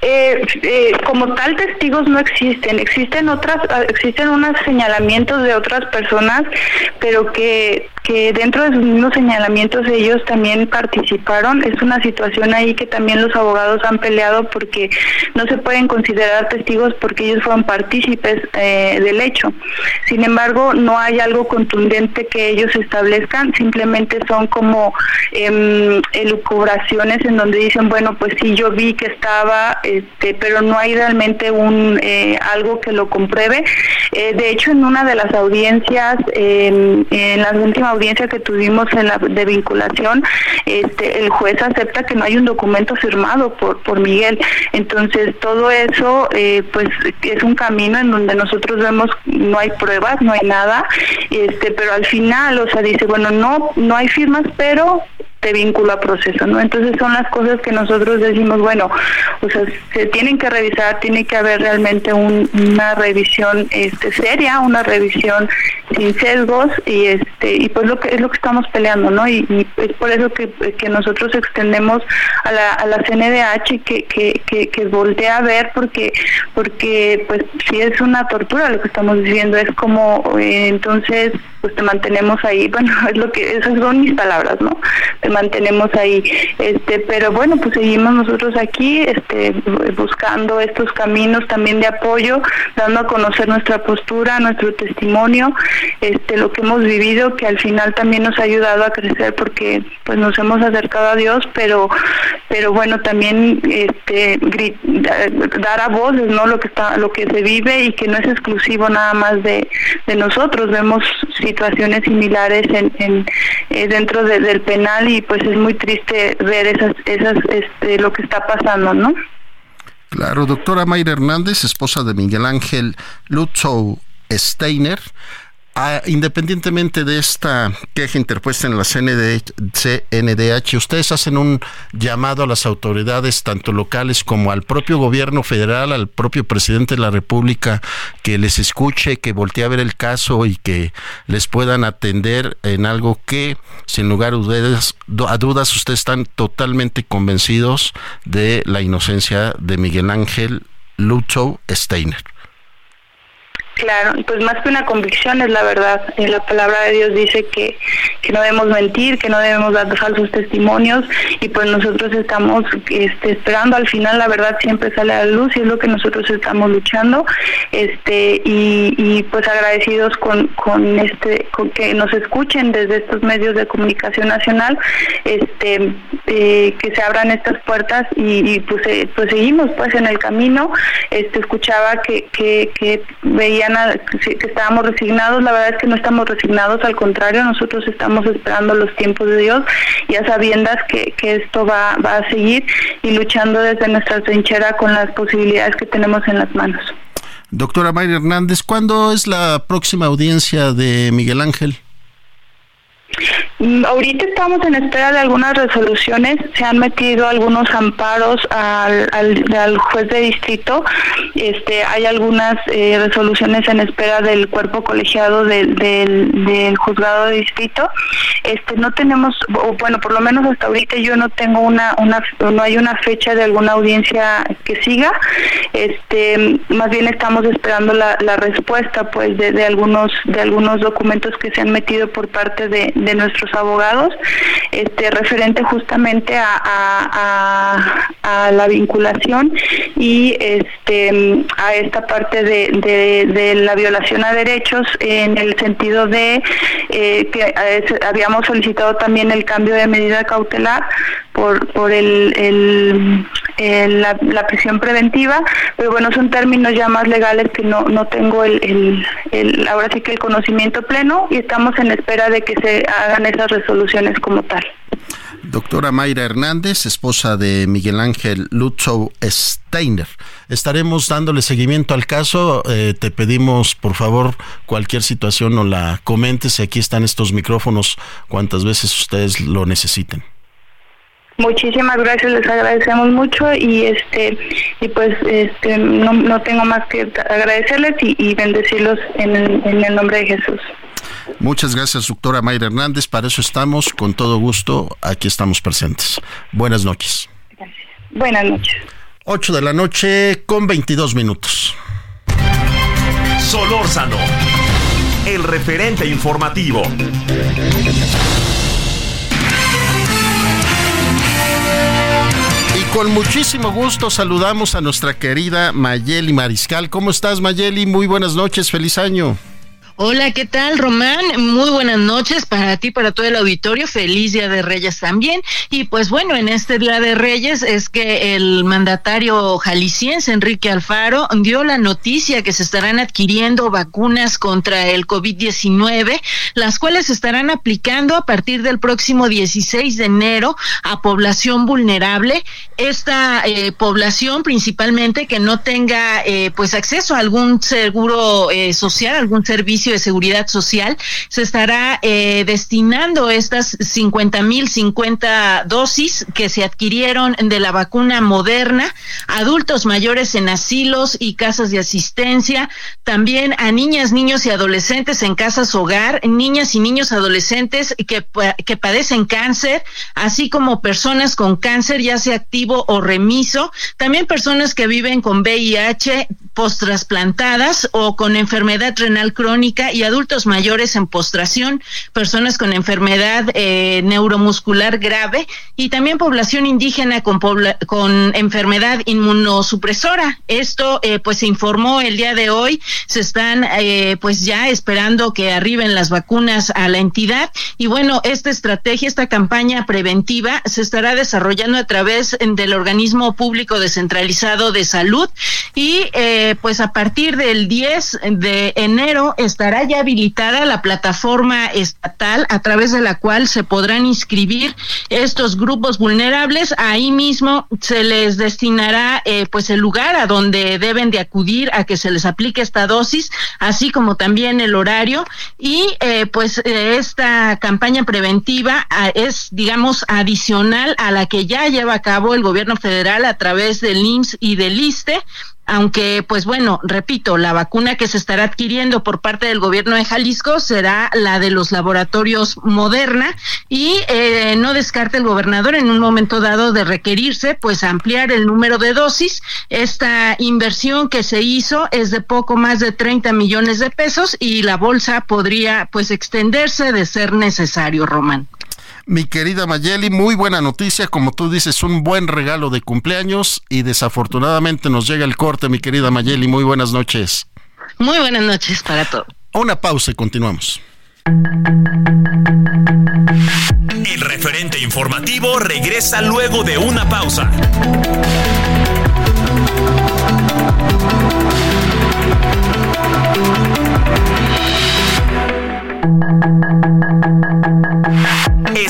Eh, eh, como tal testigos no existen, existen otras, existen unos señalamientos de otras personas, pero que que dentro de sus mismos señalamientos ellos también participaron. Es una situación ahí que también los abogados han peleado porque no se pueden considerar testigos porque ellos fueron partícipes eh, del hecho. Sin embargo, no hay algo contundente que ellos establezcan, simplemente son como eh, elucubraciones en donde dicen, bueno, pues sí, yo vi que estaba, este, pero no hay realmente un eh, algo que lo compruebe. Eh, de hecho, en una de las audiencias, en las últimas audiencia que tuvimos en la de vinculación, este, el juez acepta que no hay un documento firmado por, por Miguel. Entonces, todo eso, eh, pues, es un camino en donde nosotros vemos no hay pruebas, no hay nada, este, pero al final, o sea, dice, bueno, no, no hay firmas, pero te vincula a proceso, ¿no? Entonces son las cosas que nosotros decimos, bueno, o sea, se tienen que revisar, tiene que haber realmente una revisión este seria, una revisión sin sesgos y este y pues lo que es lo que estamos peleando, ¿no? Y, es por eso que, que, nosotros extendemos a la, a la CNDH que, que, que, voltea a ver porque porque pues sí es una tortura lo que estamos viviendo, es como eh, entonces pues te mantenemos ahí, bueno, es lo que, esas son mis palabras, ¿no? Mantenemos ahí, este, pero bueno, pues seguimos nosotros aquí, este, buscando estos caminos también de apoyo, dando a conocer nuestra postura, nuestro testimonio, este, lo que hemos vivido, que al final también nos ha ayudado a crecer porque pues nos hemos acercado a Dios, pero, pero bueno, también este, dar a voces, ¿no? Lo que está, lo que se vive y que no es exclusivo nada más de, de nosotros, vemos situaciones similares en, en eh, dentro del penal y pues es muy triste ver esas, esas, este, lo que está pasando, ¿no? Claro, doctora Mayra Hernández, esposa de Miguel Ángel Lutzow Steiner, Ah, independientemente de esta queja interpuesta en la CNDH, ustedes hacen un llamado a las autoridades, tanto locales como al propio gobierno federal, al propio presidente de la República, que les escuche, que voltee a ver el caso y que les puedan atender en algo que, sin lugar a dudas, ustedes están totalmente convencidos de la inocencia de Miguel Ángel Lucho Steiner. Claro, pues más que una convicción es la verdad. Eh, la palabra de Dios dice que, que no debemos mentir, que no debemos dar falsos testimonios y pues nosotros estamos este, esperando al final la verdad siempre sale a la luz y es lo que nosotros estamos luchando este y, y pues agradecidos con, con este con que nos escuchen desde estos medios de comunicación nacional este eh, que se abran estas puertas y, pues eh, pues seguimos pues en el camino este escuchaba que, que, que veía que estábamos resignados, la verdad es que no estamos resignados, al contrario, nosotros estamos esperando los tiempos de Dios, ya sabiendas que, esto va, va a seguir y luchando desde nuestra trinchera con las posibilidades que tenemos en las manos. Doctora Mayra Hernández, ¿cuándo es la próxima audiencia de Miguel Ángel? Mm, ahorita estamos en espera de algunas resoluciones, se han metido algunos amparos al, al, juez de distrito, este, hay algunas eh, resoluciones en espera del cuerpo colegiado del, del, juzgado de distrito. Este, no tenemos, bueno, por lo menos hasta ahorita yo no tengo una, una, no hay una fecha de alguna audiencia que siga. Este, más bien estamos esperando la, la respuesta, pues, de, de algunos, de algunos documentos que se han metido por parte de, de nuestros abogados, este, referente justamente a, la vinculación y este, a esta parte de, de, la violación a derechos en el sentido de eh, que eh, habíamos solicitado también el cambio de medida cautelar por, por el, el, la, la, prisión preventiva, pero bueno, son términos ya más legales que no, no tengo el, el, ahora sí que el conocimiento pleno y estamos en espera de que se hagan esas resoluciones como tal. Doctora Mayra Hernández, esposa de Miguel Ángel Lutzow Steiner. Estaremos dándole seguimiento al caso. Eh, te pedimos, por favor, cualquier situación o la comentes. Aquí están estos micrófonos cuantas veces ustedes lo necesiten. Muchísimas gracias, les agradecemos mucho y este y pues este no, no tengo más que agradecerles y, bendecirlos en el, en el nombre de Jesús. Muchas gracias, doctora Mayra Hernández. Para eso estamos, con todo gusto, aquí estamos presentes. Buenas noches. Buenas noches. 8 de la noche con 22 minutos. Solórzano, el referente informativo. Con muchísimo gusto saludamos a nuestra querida Mayeli Mariscal. ¿Cómo estás, Mayeli? Muy buenas noches, feliz año. Hola, ¿qué tal, Román? Muy buenas noches para ti, para todo el auditorio. Feliz Día de Reyes también. Y pues bueno, en este Día de Reyes es que el mandatario jalisciense Enrique Alfaro dio la noticia que se estarán adquiriendo vacunas contra el COVID-19, las cuales se estarán aplicando a partir del próximo 16 de enero a población vulnerable. Esta eh, población principalmente que no tenga eh, pues acceso a algún seguro eh, social, algún servicio de Seguridad Social, se estará eh, destinando estas 50 mil 50 dosis que se adquirieron de la vacuna moderna adultos mayores en asilos y casas de asistencia, también a niñas, niños y adolescentes en casas hogar, niñas y niños adolescentes que, que padecen cáncer, así como personas con cáncer, ya sea activo o remiso, también personas que viven con VIH post-trasplantadas o con enfermedad renal crónica y adultos mayores en postración, personas con enfermedad eh, neuromuscular grave y también población indígena con, con enfermedad inmunosupresora. Esto eh, pues se informó el día de hoy, se están eh, pues ya esperando que arriben las vacunas a la entidad y bueno, esta estrategia, esta campaña preventiva se estará desarrollando a través del organismo público descentralizado de salud y eh, pues a partir del 10 de enero estará ya habilitada la plataforma estatal a través de la cual se podrán inscribir estos grupos vulnerables. Ahí mismo se les destinará eh, pues el lugar a donde deben de acudir a que se les aplique esta dosis, así como también el horario y eh, pues esta campaña preventiva ah, es digamos adicional a la que ya lleva a cabo el gobierno federal a través del IMSS y del ISTE aunque pues bueno, repito, la vacuna que se estará adquiriendo por parte del gobierno de Jalisco será la de los laboratorios Moderna y eh, no descarta el gobernador en un momento dado de requerirse pues ampliar el número de dosis. Esta inversión que se hizo es de poco más de 30 millones de pesos y la bolsa podría pues extenderse de ser necesario, Román. Mi querida Mayeli, muy buena noticia, como tú dices, un buen regalo de cumpleaños y desafortunadamente nos llega el corte, mi querida Mayeli, muy buenas noches. Muy buenas noches para todos. Una pausa y continuamos. El referente informativo regresa luego de una pausa.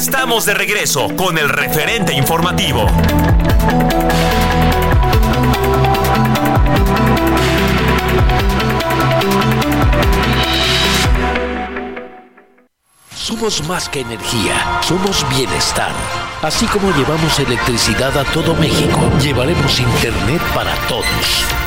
Estamos de regreso con el referente informativo. Somos más que energía, somos bienestar. Así como llevamos electricidad a todo México, llevaremos Internet para todos.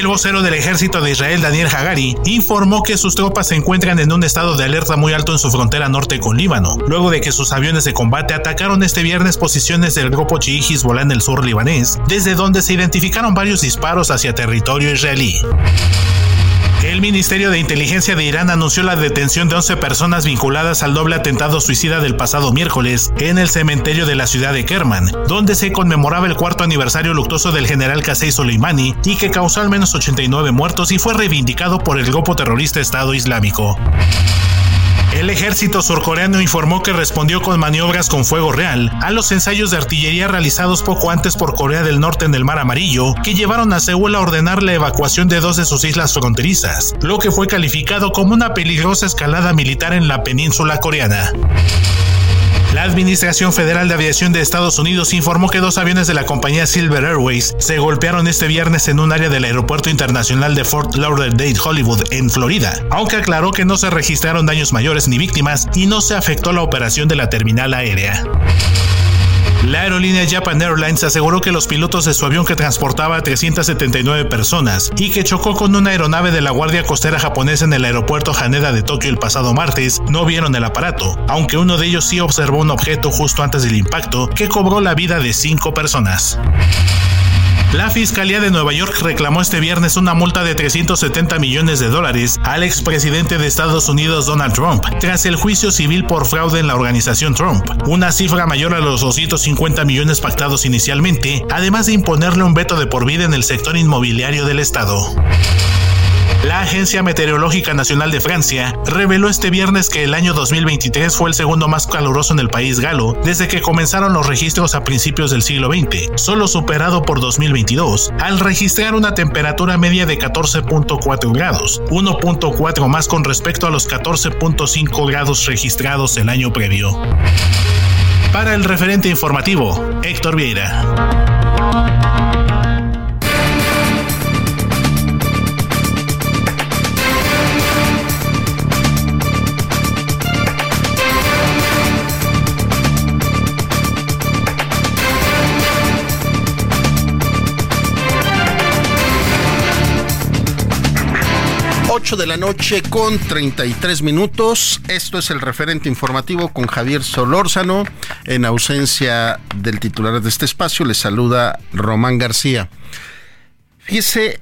El vocero del ejército de Israel, Daniel Hagari, informó que sus tropas se encuentran en un estado de alerta muy alto en su frontera norte con Líbano, luego de que sus aviones de combate atacaron este viernes posiciones del grupo chií Hezbollah en el sur libanés, desde donde se identificaron varios disparos hacia territorio israelí. El Ministerio de Inteligencia de Irán anunció la detención de 11 personas vinculadas al doble atentado suicida del pasado miércoles en el cementerio de la ciudad de Kerman, donde se conmemoraba el cuarto aniversario luctuoso del general Qasem Soleimani y que causó al menos 89 muertos y fue reivindicado por el grupo terrorista Estado Islámico. El ejército surcoreano informó que respondió con maniobras con fuego real a los ensayos de artillería realizados poco antes por Corea del Norte en el Mar Amarillo, que llevaron a Seúl a ordenar la evacuación de dos de sus islas fronterizas, lo que fue calificado como una peligrosa escalada militar en la península coreana. La Administración Federal de Aviación de Estados Unidos informó que dos aviones de la compañía Silver Airways se golpearon este viernes en un área del Aeropuerto Internacional de Fort Lauderdale Hollywood, en Florida, aunque aclaró que no se registraron daños mayores ni víctimas y no se afectó la operación de la terminal aérea. La aerolínea Japan Airlines aseguró que los pilotos de su avión que transportaba a 379 personas y que chocó con una aeronave de la Guardia Costera japonesa en el aeropuerto Haneda de Tokio el pasado martes no vieron el aparato, aunque uno de ellos sí observó un objeto justo antes del impacto que cobró la vida de cinco personas. La Fiscalía de Nueva York reclamó este viernes una multa de 370 millones de dólares al expresidente de Estados Unidos Donald Trump tras el juicio civil por fraude en la organización Trump, una cifra mayor a los 250 millones pactados inicialmente, además de imponerle un veto de por vida en el sector inmobiliario del Estado. La Agencia Meteorológica Nacional de Francia reveló este viernes que el año 2023 fue el segundo más caluroso en el país galo desde que comenzaron los registros a principios del siglo XX, solo superado por 2022, al registrar una temperatura media de 14.4 grados, 1.4 más con respecto a los 14.5 grados registrados el año previo. Para el referente informativo, Héctor Vieira. 8 de la noche con 33 minutos. Esto es el referente informativo con Javier Solórzano. En ausencia del titular de este espacio, le saluda Román García. Fíjese,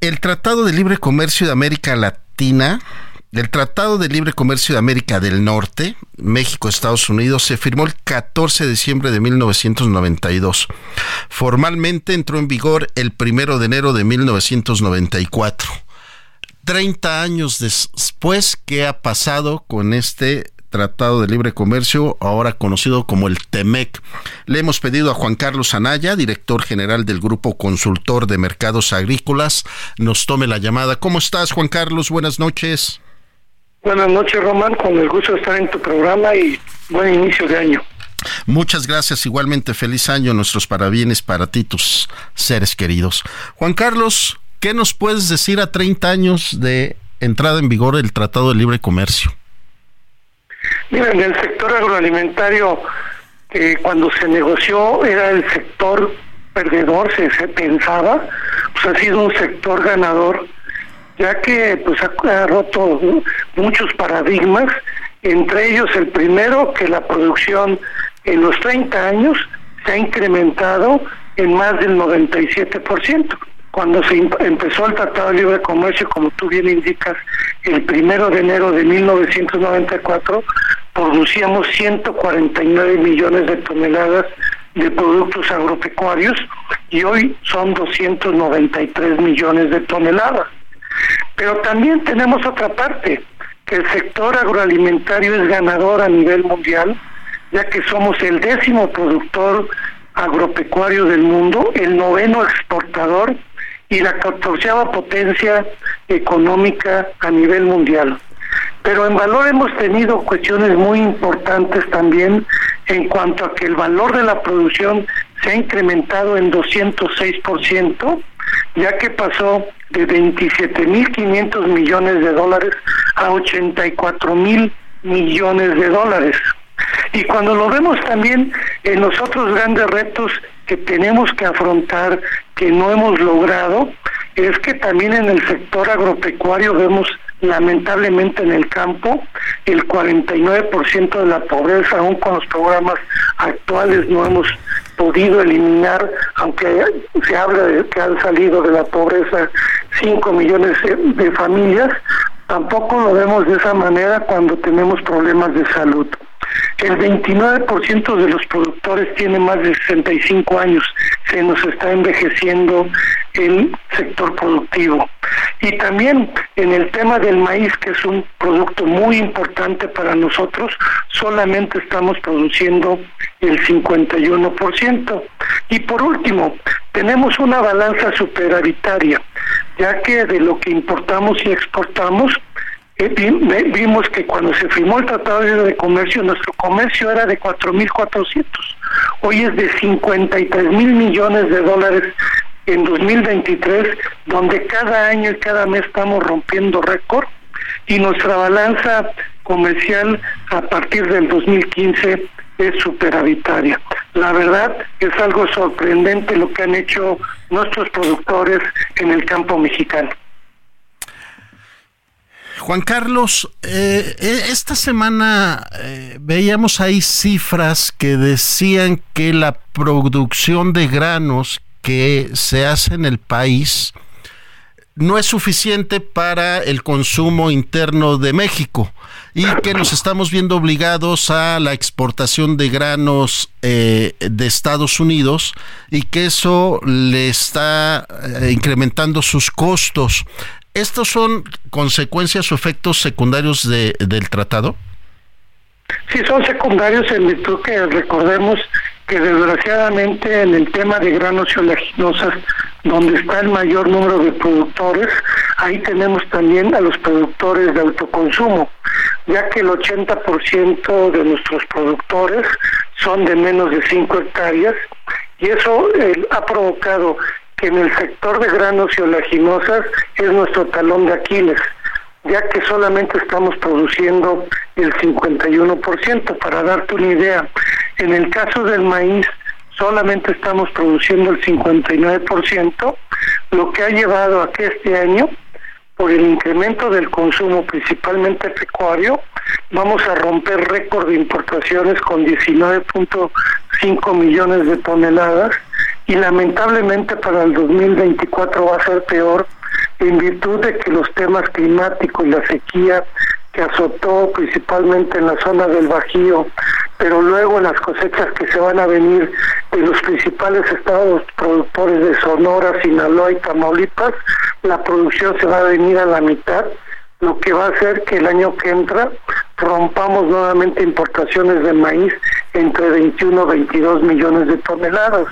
el Tratado de Libre Comercio de América Latina el Tratado de Libre Comercio de América del Norte, México, Estados Unidos, se firmó el 14 de diciembre de 1992. Formalmente entró en vigor el 1 de enero de 1994. 30 años después, ¿qué ha pasado con este Tratado de Libre Comercio, ahora conocido como el TEMEC. Le hemos pedido a Juan Carlos Anaya, director general del Grupo Consultor de Mercados Agrícolas, nos tome la llamada. ¿Cómo estás, Juan Carlos? Buenas noches. Buenas noches, Román. Con el gusto de estar en tu programa y buen inicio de año. Muchas gracias. Igualmente, feliz año. Nuestros parabienes para ti, tus seres queridos. Juan Carlos, ¿qué nos puedes decir a 30 años de entrada en vigor del Tratado de Libre Comercio? Mira, en el sector agroalimentario, eh, cuando se negoció, era el sector perdedor, se, pensaba, pues ha sido un sector ganador ya que pues ha, roto muchos paradigmas, entre ellos el primero que la producción en los 30 años se ha incrementado en más del 97%. Cuando se empezó el Tratado de Libre Comercio, como tú bien indicas, el primero de enero de 1994, producíamos 149 millones de toneladas de productos agropecuarios y hoy son 293 millones de toneladas. Pero también tenemos otra parte, que el sector agroalimentario es ganador a nivel mundial, ya que somos el décimo productor agropecuario del mundo, el noveno exportador y la catorceava potencia económica a nivel mundial. Pero en valor hemos tenido cuestiones muy importantes también en cuanto a que el valor de la producción se ha incrementado en 206%, ya que pasó de 27.500 millones de dólares a 84.000 millones de dólares. Y cuando lo vemos también en los otros grandes retos que tenemos que afrontar, que no hemos logrado, es que también en el sector agropecuario vemos lamentablemente en el campo el 49% de la pobreza, aún con los programas actuales no hemos podido eliminar, aunque se habla de que han salido de la pobreza 5 millones de familias, tampoco lo vemos de esa manera cuando tenemos problemas de salud. El 29% de los productores tiene más de 65 años, se nos está envejeciendo el sector productivo. Y también en el tema del maíz, que es un producto muy importante para nosotros, solamente estamos produciendo el 51%. Y por último, tenemos una balanza superavitaria, ya que de lo que importamos y exportamos, vimos que cuando se firmó el Tratado de Comercio, nuestro comercio era de 4.400. Hoy es de 53 mil millones de dólares en 2023, donde cada año y cada mes estamos rompiendo récord y nuestra balanza comercial a partir del 2015 es superavitaria. La verdad es algo sorprendente lo que han hecho nuestros productores en el campo mexicano. Juan Carlos, eh, eh, esta semana eh, veíamos ahí cifras que decían que la producción de granos que se hace en el país no es suficiente para el consumo interno de México y que nos estamos viendo obligados a la exportación de granos de Estados Unidos y que eso le está incrementando sus costos. ¿Estos son consecuencias o efectos secundarios de, del tratado? Sí, son secundarios en virtud que recordemos que desgraciadamente en el tema de granos y oleaginosas, donde está el mayor número de productores, ahí tenemos también a los productores de autoconsumo, ya que el 80% de nuestros productores son de menos de 5 hectáreas y eso eh, ha provocado que en el sector de granos y oleaginosas es nuestro talón de Aquiles, ya que solamente estamos produciendo el 51%. Para darte una idea, en el caso del maíz solamente estamos produciendo el 59%, lo que ha llevado a que este año por el incremento del consumo, principalmente pecuario, vamos a romper récord de importaciones con 19.5 millones de toneladas y lamentablemente para el 2024 va a ser peor en virtud de que los temas climáticos y la sequía que azotó principalmente en la zona del Bajío, pero luego las cosechas que se van a venir de los principales estados productores de Sonora, Sinaloa y Tamaulipas, la producción se va a venir a la mitad, lo que va a hacer que el año que entra rompamos nuevamente importaciones de maíz entre 21 y 22 millones de toneladas.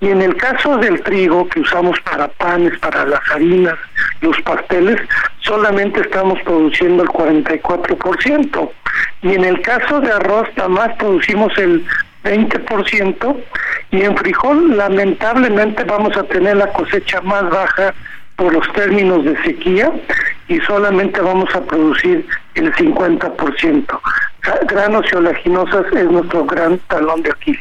Y en el caso del trigo que usamos para panes, para las harinas, los pasteles, solamente estamos produciendo el 44%. Y en el caso de arroz, nada más producimos el 20%. Y en frijol, lamentablemente, vamos a tener la cosecha más baja por los términos de sequía y solamente vamos a producir el 50%. Granos y oleaginosas es nuestro gran talón de Aquiles.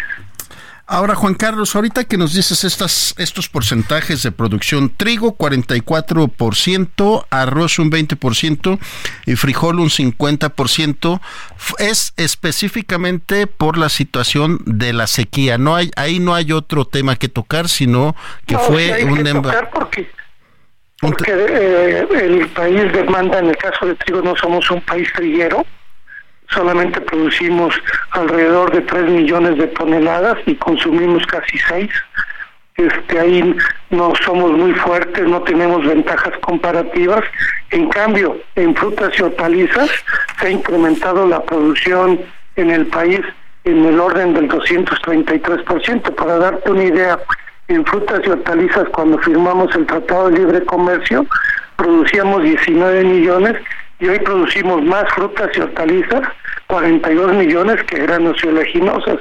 Ahora, Juan Carlos, ahorita que nos dices estas, estos porcentajes de producción, trigo 44%, arroz un 20% y frijol un 50%, es específicamente por la situación de la sequía. No hay, ahí no hay otro tema que tocar, sino que fue un que porque, porque eh, el país demanda, en el caso de trigo, no somos un país triguero solamente producimos alrededor de 3 millones de toneladas y consumimos casi 6. Este, ahí no somos muy fuertes, no tenemos ventajas comparativas. En cambio, en frutas y hortalizas se ha incrementado la producción en el país en el orden del 233%. Para darte una idea, en frutas y hortalizas cuando firmamos el Tratado de Libre Comercio, producíamos 19 millones y hoy producimos más frutas y hortalizas, 42 millones que y oleaginosas.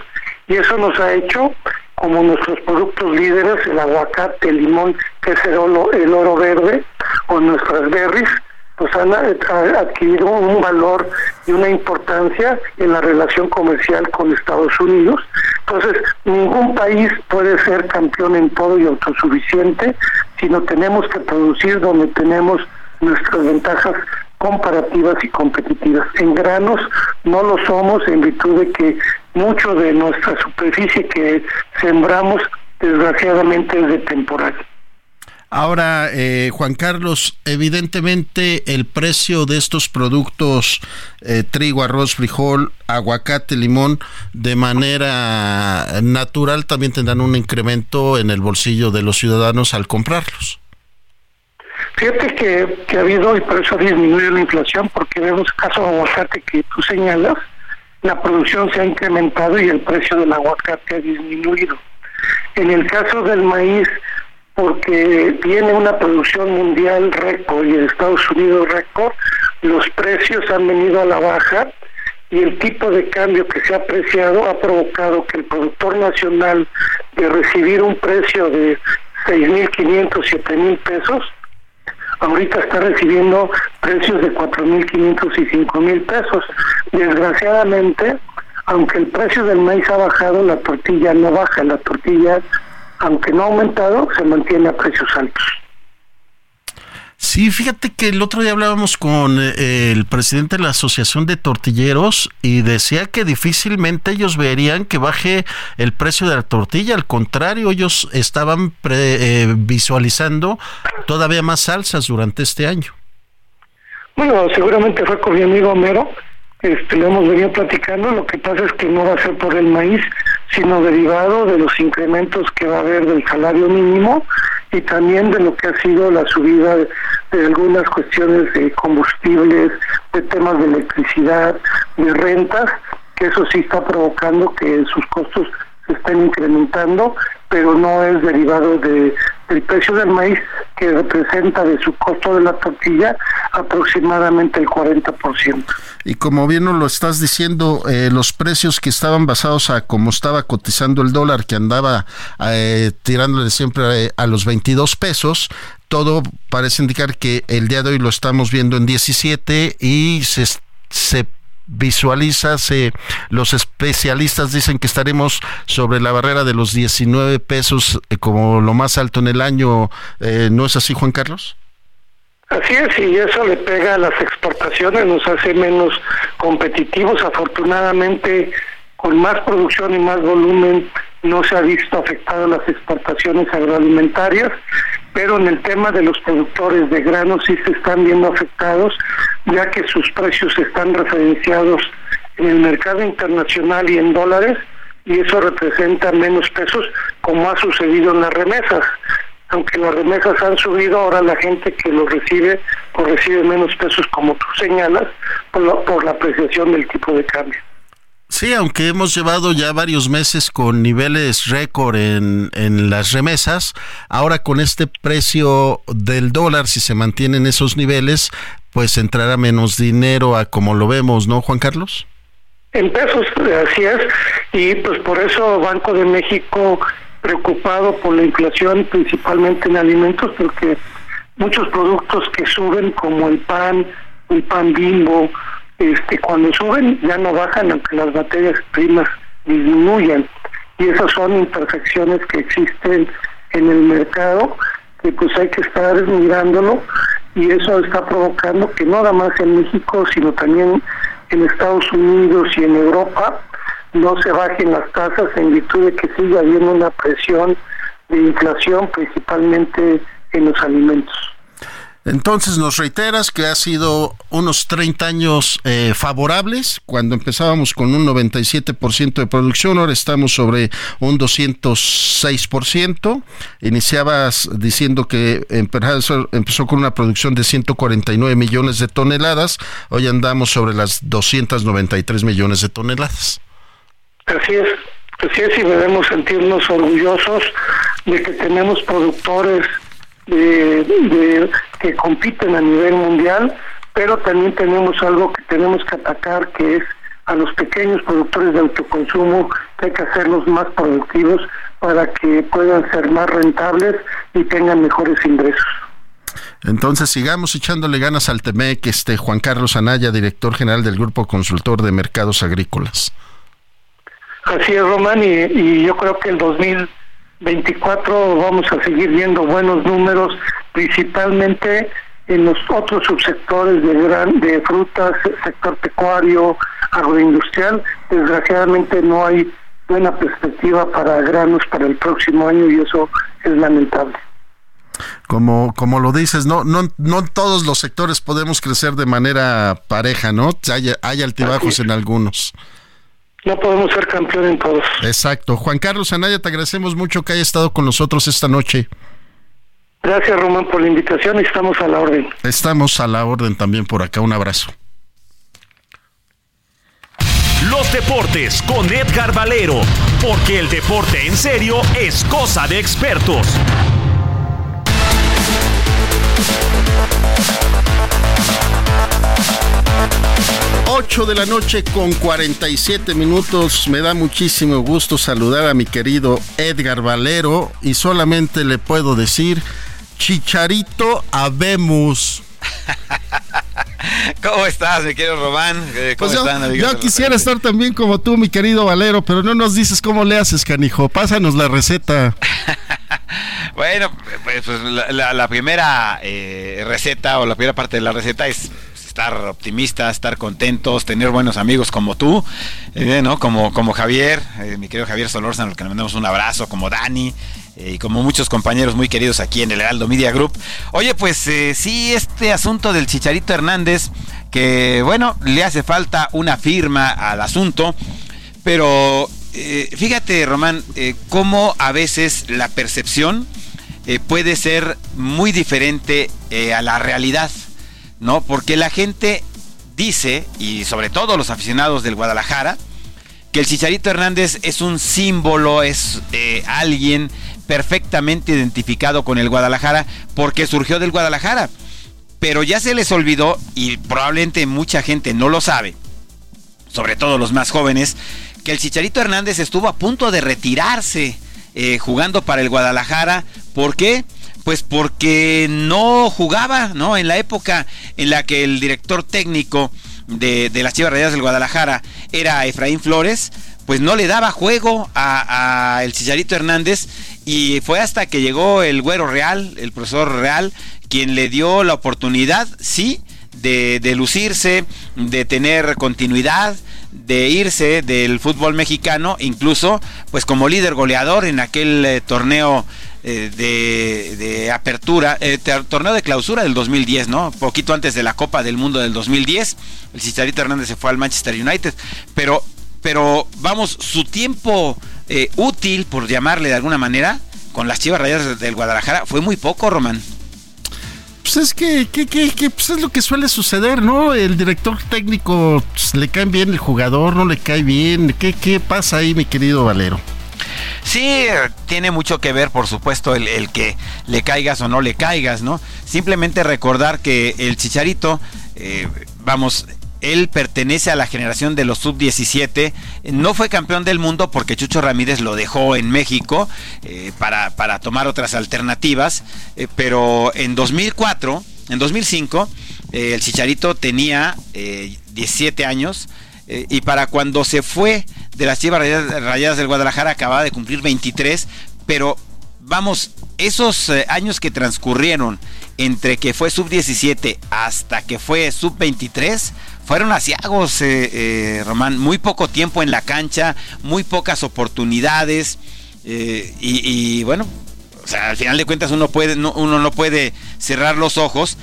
Y eso nos ha hecho como nuestros productos líderes, el aguacate, el limón, que el oro, el oro verde, o nuestras berries, pues han adquirido un valor y una importancia en la relación comercial con Estados Unidos. Entonces, ningún país puede ser campeón en todo y autosuficiente, sino tenemos que producir donde tenemos nuestras ventajas comparativas y competitivas. En granos no lo somos en virtud de que mucho de nuestra superficie que sembramos desgraciadamente es de temporal. Ahora, eh, Juan Carlos, evidentemente el precio de estos productos, eh, trigo, arroz, frijol, aguacate, limón, de manera natural también tendrán un incremento en el bolsillo de los ciudadanos al comprarlos. Fíjate que, que ha habido, y por eso ha disminuido la inflación, porque vemos el caso de aguacate que tú señalas, la producción se ha incrementado y el precio del aguacate ha disminuido. En el caso del maíz, porque tiene una producción mundial récord y en Estados Unidos récord, los precios han venido a la baja y el tipo de cambio que se ha apreciado ha provocado que el productor nacional de recibir un precio de 6.500, 7.000 pesos, ahorita está recibiendo precios de 4.500 y 5.000 pesos. Desgraciadamente, aunque el precio del maíz ha bajado, la tortilla no baja, la tortilla, aunque no ha aumentado, se mantiene a precios altos. Sí, fíjate que el otro día hablábamos con eh, el presidente de la Asociación de Tortilleros y decía que difícilmente ellos verían que baje el precio de la tortilla, al contrario, ellos estaban eh, visualizando todavía más salsas durante este año. Bueno, seguramente fue con mi amigo Homero, este, lo hemos venido platicando, lo que pasa es que no va a ser por el maíz, sino derivado de los incrementos que va a haber del salario mínimo y también de lo que ha sido la subida de, algunas cuestiones de combustibles, de temas de electricidad, de rentas, que eso sí está provocando que sus costos se estén incrementando, pero no es derivado de, del precio del maíz, que representa de su costo de la tortilla aproximadamente el 40%. Y como bien nos lo estás diciendo, eh, los precios que estaban basados a cómo estaba cotizando el dólar, que andaba eh, tirándole siempre a, a los 22 pesos, todo parece indicar que el día de hoy lo estamos viendo en 17 y se, se visualiza, los especialistas dicen que estaremos sobre la barrera de los 19 pesos eh, como lo más alto en el año. Eh, ¿No es así, Juan Carlos? Así es, y eso le pega a las exportaciones, nos hace menos competitivos. Afortunadamente, con más producción y más volumen, no se ha visto afectado las exportaciones agroalimentarias, pero en el tema de los productores de granos sí se están viendo afectados, ya que sus precios están referenciados en el mercado internacional y en dólares, y eso representa menos pesos, como ha sucedido en las remesas aunque las remesas han subido, ahora la gente que lo recibe, pues recibe menos pesos, como tú señalas, por la, apreciación del tipo de cambio. Sí, aunque hemos llevado ya varios meses con niveles récord en, en las remesas, ahora con este precio del dólar, si se mantienen esos niveles, pues entrará menos dinero a como lo vemos, ¿no, Juan Carlos? En pesos, así es, y pues por eso Banco de México preocupado por la inflación, principalmente en alimentos, porque muchos productos que suben, como el pan, el pan bimbo, este, cuando suben ya no bajan, aunque las materias primas disminuyan. Y esas son imperfecciones que existen en el mercado, que pues hay que estar mirándolo, y eso está provocando que no nada más en México, sino también en Estados Unidos y en Europa, no se bajen las tasas en virtud de que sigue habiendo una presión de inflación principalmente en los alimentos. Entonces nos reiteras que ha sido unos 30 años eh, favorables, cuando empezábamos con un 97% de producción, ahora estamos sobre un 206%. Iniciabas diciendo que empezó, empezó con una producción de 149 millones de toneladas, hoy andamos sobre las 293 millones de toneladas. Así es, así es y debemos sentirnos orgullosos de que tenemos productores de, que compiten a nivel mundial, pero también tenemos algo que tenemos que atacar que es a los pequeños productores de autoconsumo, que hay que hacerlos más productivos para que puedan ser más rentables y tengan mejores ingresos. Entonces sigamos echándole ganas al TEMEC, este Juan Carlos Anaya, director general del Grupo Consultor de Mercados Agrícolas. Así es, Román, y, yo creo que el 2024 vamos a seguir viendo buenos números, principalmente en los otros subsectores de, gran, de frutas, sector pecuario, agroindustrial. Desgraciadamente no hay buena perspectiva para granos para el próximo año y eso es lamentable. Como, como lo dices, no, no, no todos los sectores podemos crecer de manera pareja, ¿no? Hay, hay altibajos en algunos no podemos ser campeón en todos. Exacto. Juan Carlos Anaya, te agradecemos mucho que haya estado con nosotros esta noche. Gracias, Román, por la invitación y estamos a la orden. Estamos a la orden también por acá. Un abrazo. Los deportes con Edgar Valero, porque el deporte en serio es cosa de expertos. 8 de la noche con 47 minutos. Me da muchísimo gusto saludar a mi querido Edgar Valero y solamente le puedo decir, Chicharito Habemos. ¿Cómo estás, mi querido Román? Eh, ¿Cómo pues están, yo quisiera estar también como tú, mi querido Valero, pero no nos dices cómo le haces, canijo. Pásanos la receta. bueno, pues, pues la, primera eh, receta o la primera parte de la receta es estar optimistas, estar contentos, tener buenos amigos como tú, eh, ¿no? Como, como Javier, eh, mi querido Javier Solórzano, al que le mandamos un abrazo, como Dani, eh, y como muchos compañeros muy queridos aquí en el Heraldo Media Group. Oye, pues sí, este asunto del Chicharito Hernández, que bueno, le hace falta una firma al asunto, pero fíjate, Román, cómo a veces la percepción puede ser muy diferente a la realidad. ¿No? Porque la gente dice, y sobre todo los aficionados del Guadalajara, que el Chicharito Hernández es un símbolo, es eh, alguien perfectamente identificado con el Guadalajara porque surgió del Guadalajara. Pero ya se les olvidó, y probablemente mucha gente no lo sabe, sobre todo los más jóvenes, que el Chicharito Hernández estuvo a punto de retirarse eh, jugando para el Guadalajara. ¿Por qué? Pues porque no jugaba, ¿no? En la época en la que el director técnico de, las Chivas Rayadas del Guadalajara era Efraín Flores, pues no le daba juego a, el Chicharito Hernández y fue hasta que llegó el güero real, el profesor real, quien le dio la oportunidad, sí, de, de lucirse, de tener continuidad, de irse del fútbol mexicano, incluso pues como líder goleador en aquel eh, torneo eh, de, apertura, eh, torneo de clausura del 2010, ¿no? Poquito antes de la Copa del Mundo del 2010, el Chicharito Hernández se fue al Manchester United, pero, pero vamos, su tiempo útil, por llamarle de alguna manera, con las Chivas Rayadas del Guadalajara fue muy poco, Román. Pues es que, pues es lo que suele suceder, ¿no? El director técnico pues, le cae bien el jugador, no le cae bien. ¿Qué, ¿Qué pasa ahí, mi querido Valero? Sí, tiene mucho que ver, por supuesto, el, que le caigas o no le caigas, ¿no? Simplemente recordar que el Chicharito, eh, vamos, él pertenece a la generación de los sub-17. No fue campeón del mundo porque Chucho Ramírez lo dejó en México eh, para, para, tomar otras alternativas. Eh, pero en 2004, en 2005, eh, el Chicharito tenía 17 años. Y para cuando se fue de las Chivas Rayadas del Guadalajara acababa de cumplir 23. Pero vamos, esos años que transcurrieron entre que fue sub-17 hasta que fue sub-23 fueron asiagos, eh, eh, Román, muy poco tiempo en la cancha, muy pocas oportunidades eh, y, bueno, al final de cuentas uno, puede, no, uno no puede cerrar los ojos.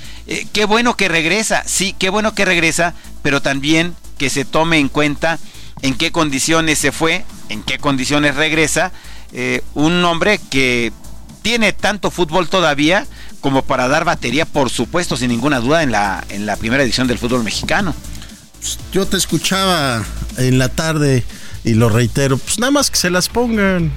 qué bueno que regresa, sí, qué bueno que regresa, pero también que se tome en cuenta en qué condiciones se fue, en qué condiciones regresa. un hombre que tiene tanto fútbol todavía como para dar batería, por supuesto, sin ninguna duda, en la, en la primera edición del fútbol mexicano yo te escuchaba en la tarde y lo reitero, pues nada más que se las pongan.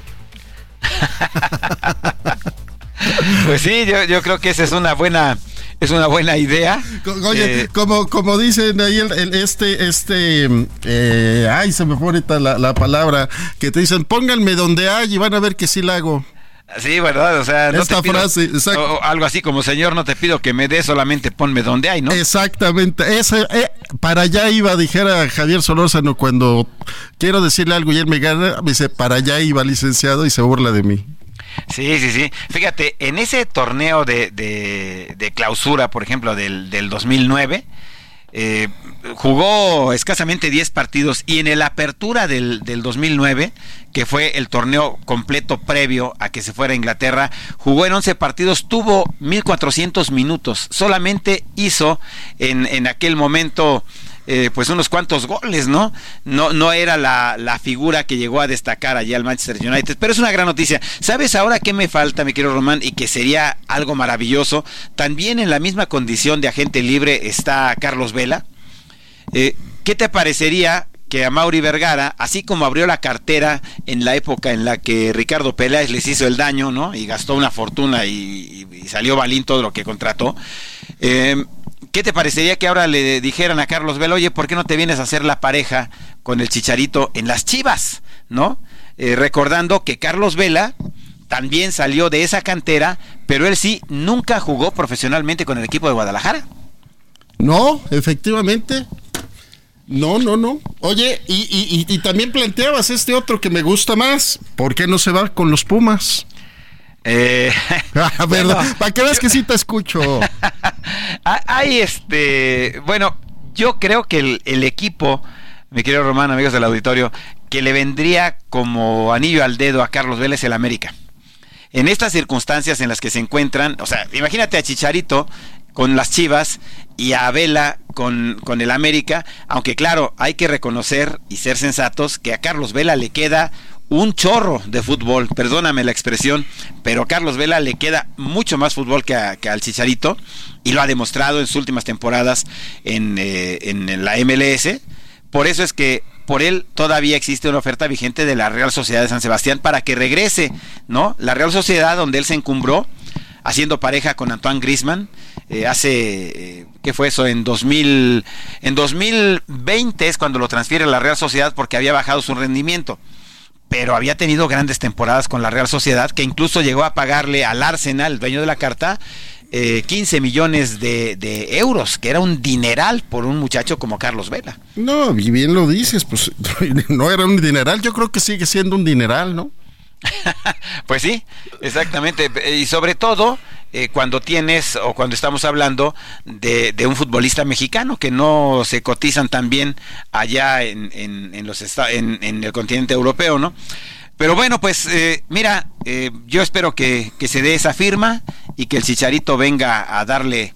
pues sí, yo, creo que esa es una buena es una buena idea. Oye, eh, como, como dicen ahí el, este, este, eh, ay, se me pone la, la, palabra, que te dicen, pónganme donde hay y van a ver que sí la hago. Sí, ¿verdad? O sea, no Esta frase, algo así como, Señor, no te pido que me dé, solamente ponme donde hay, ¿no? Exactamente. Ese, eh, para allá iba, dijera Javier Solórzano, cuando quiero decirle algo y él me gana, me dice, para allá iba, licenciado, y se burla de mí. Sí, sí, sí. Fíjate, en ese torneo de, de, clausura, por ejemplo, del, del 2009, eh, jugó escasamente 10 partidos y en el apertura del, del 2009, que fue el torneo completo previo a que se fuera a Inglaterra, jugó en 11 partidos, tuvo 1.400 minutos, solamente hizo en, en aquel momento eh, pues unos cuantos goles, ¿no? No, no era la, la, figura que llegó a destacar allí al Manchester United, pero es una gran noticia. ¿Sabes ahora qué me falta, mi querido Román? Y que sería algo maravilloso. También en la misma condición de agente libre está Carlos Vela. Eh, ¿Qué te parecería que a Mauri Vergara, así como abrió la cartera en la época en la que Ricardo Peláez les hizo el daño, ¿no? Y gastó una fortuna y, salió balín todo lo que contrató. Eh, ¿Qué te parecería que ahora le dijeran a Carlos Vela, oye, ¿por qué no te vienes a hacer la pareja con el Chicharito en las Chivas? ¿No? Eh, recordando que Carlos Vela también salió de esa cantera, pero él sí nunca jugó profesionalmente con el equipo de Guadalajara. No, efectivamente. No, no, no. Oye, y, y, también planteabas este otro que me gusta más. ¿Por qué no se va con los Pumas? Eh, ah, para que veas que sí te escucho. Hay este, bueno, yo creo que el, equipo, mi querido Román, amigos del auditorio, que le vendría como anillo al dedo a Carlos Vélez el América. En estas circunstancias en las que se encuentran, o sea, imagínate a Chicharito con las Chivas y a Vela con, con el América, aunque claro, hay que reconocer y ser sensatos que a Carlos Vela le queda un chorro de fútbol, perdóname la expresión, pero a Carlos Vela le queda mucho más fútbol que, al Chicharito y lo ha demostrado en sus últimas temporadas en, eh, en, la MLS. Por eso es que por él todavía existe una oferta vigente de la Real Sociedad de San Sebastián para que regrese, ¿no? La Real Sociedad donde él se encumbró haciendo pareja con Antoine Grisman eh, hace, eh, ¿qué fue eso? En 2000, en 2020 es cuando lo transfiere a la Real Sociedad porque había bajado su rendimiento pero había tenido grandes temporadas con la Real Sociedad, que incluso llegó a pagarle al Arsenal, el dueño de la carta, 15 millones de, de, euros, que era un dineral por un muchacho como Carlos Vela. No, bien lo dices, pues no era un dineral, yo creo que sigue siendo un dineral, ¿no? pues sí, exactamente. Y sobre todo eh, cuando tienes o cuando estamos hablando de, un futbolista mexicano que no se cotizan tan bien allá en, en, los en, en el continente europeo, ¿no? Pero bueno, pues eh, mira, eh, yo espero que, se dé esa firma y que el Chicharito venga a darle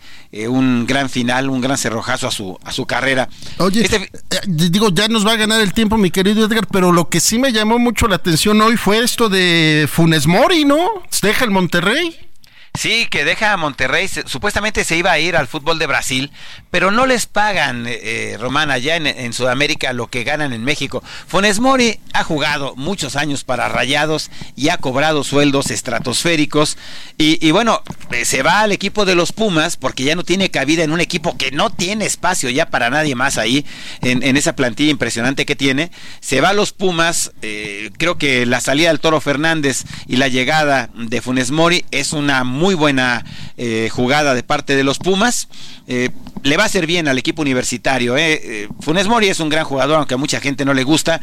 un gran final, un gran cerrojazo a su, a su carrera. Oye, este digo, ya nos va a ganar el tiempo, mi querido Edgar, pero lo que sí me llamó mucho la atención hoy fue esto de Funes Mori, ¿no? Deja el Monterrey. Sí, que deja a Monterrey, supuestamente se iba a ir al fútbol de Brasil, pero no les pagan, eh, eh Román, allá en, Sudamérica lo que ganan en México. Funes Mori ha jugado muchos años para Rayados y ha cobrado sueldos estratosféricos. Y, bueno, eh, se va al equipo de los Pumas porque ya no tiene cabida en un equipo que no tiene espacio ya para nadie más ahí, en, esa plantilla impresionante que tiene. Se va a los Pumas, eh, creo que la salida del Toro Fernández y la llegada de Funes Mori es una buena eh, jugada de parte de los Pumas. Eh, le va a hacer bien al equipo universitario. Eh. Funes Mori es un gran jugador, aunque a mucha gente no le gusta.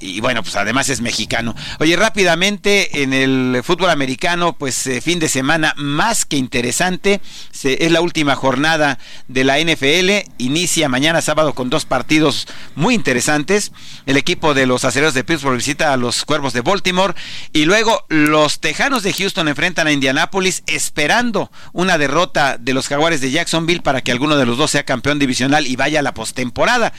y bueno, pues además es mexicano. Oye, rápidamente en el fútbol americano, pues fin de semana más que interesante. es la última jornada de la NFL. Inicia mañana sábado con dos partidos muy interesantes. El equipo de los acereros de Pittsburgh visita a los cuervos de Baltimore. Y luego los tejanos de Houston enfrentan a Indianapolis esperando una derrota de los jaguares de Jacksonville para que alguno de los dos sea campeón divisional y vaya a la postemporada.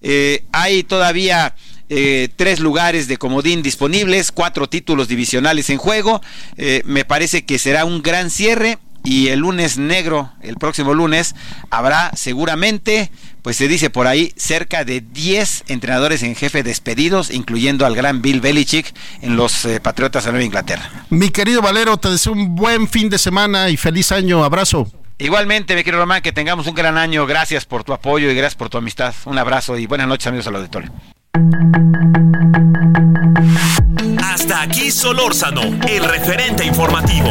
Eh, hay todavía eh, tres lugares de comodín disponibles, cuatro títulos divisionales en juego. Eh, me parece que será un gran cierre y el lunes negro, el próximo lunes, habrá seguramente, pues se dice por ahí, cerca de 10 entrenadores en jefe despedidos, incluyendo al gran Bill Belichick en los eh, Patriotas de Nueva Inglaterra. Mi querido Valero, te deseo un buen fin de semana y feliz año. Abrazo. Igualmente, mi querido Román, que tengamos un gran año. Gracias por tu apoyo y gracias por tu amistad. Un abrazo y buenas noches, amigos al auditorio. Hasta aquí Solórzano, el referente informativo.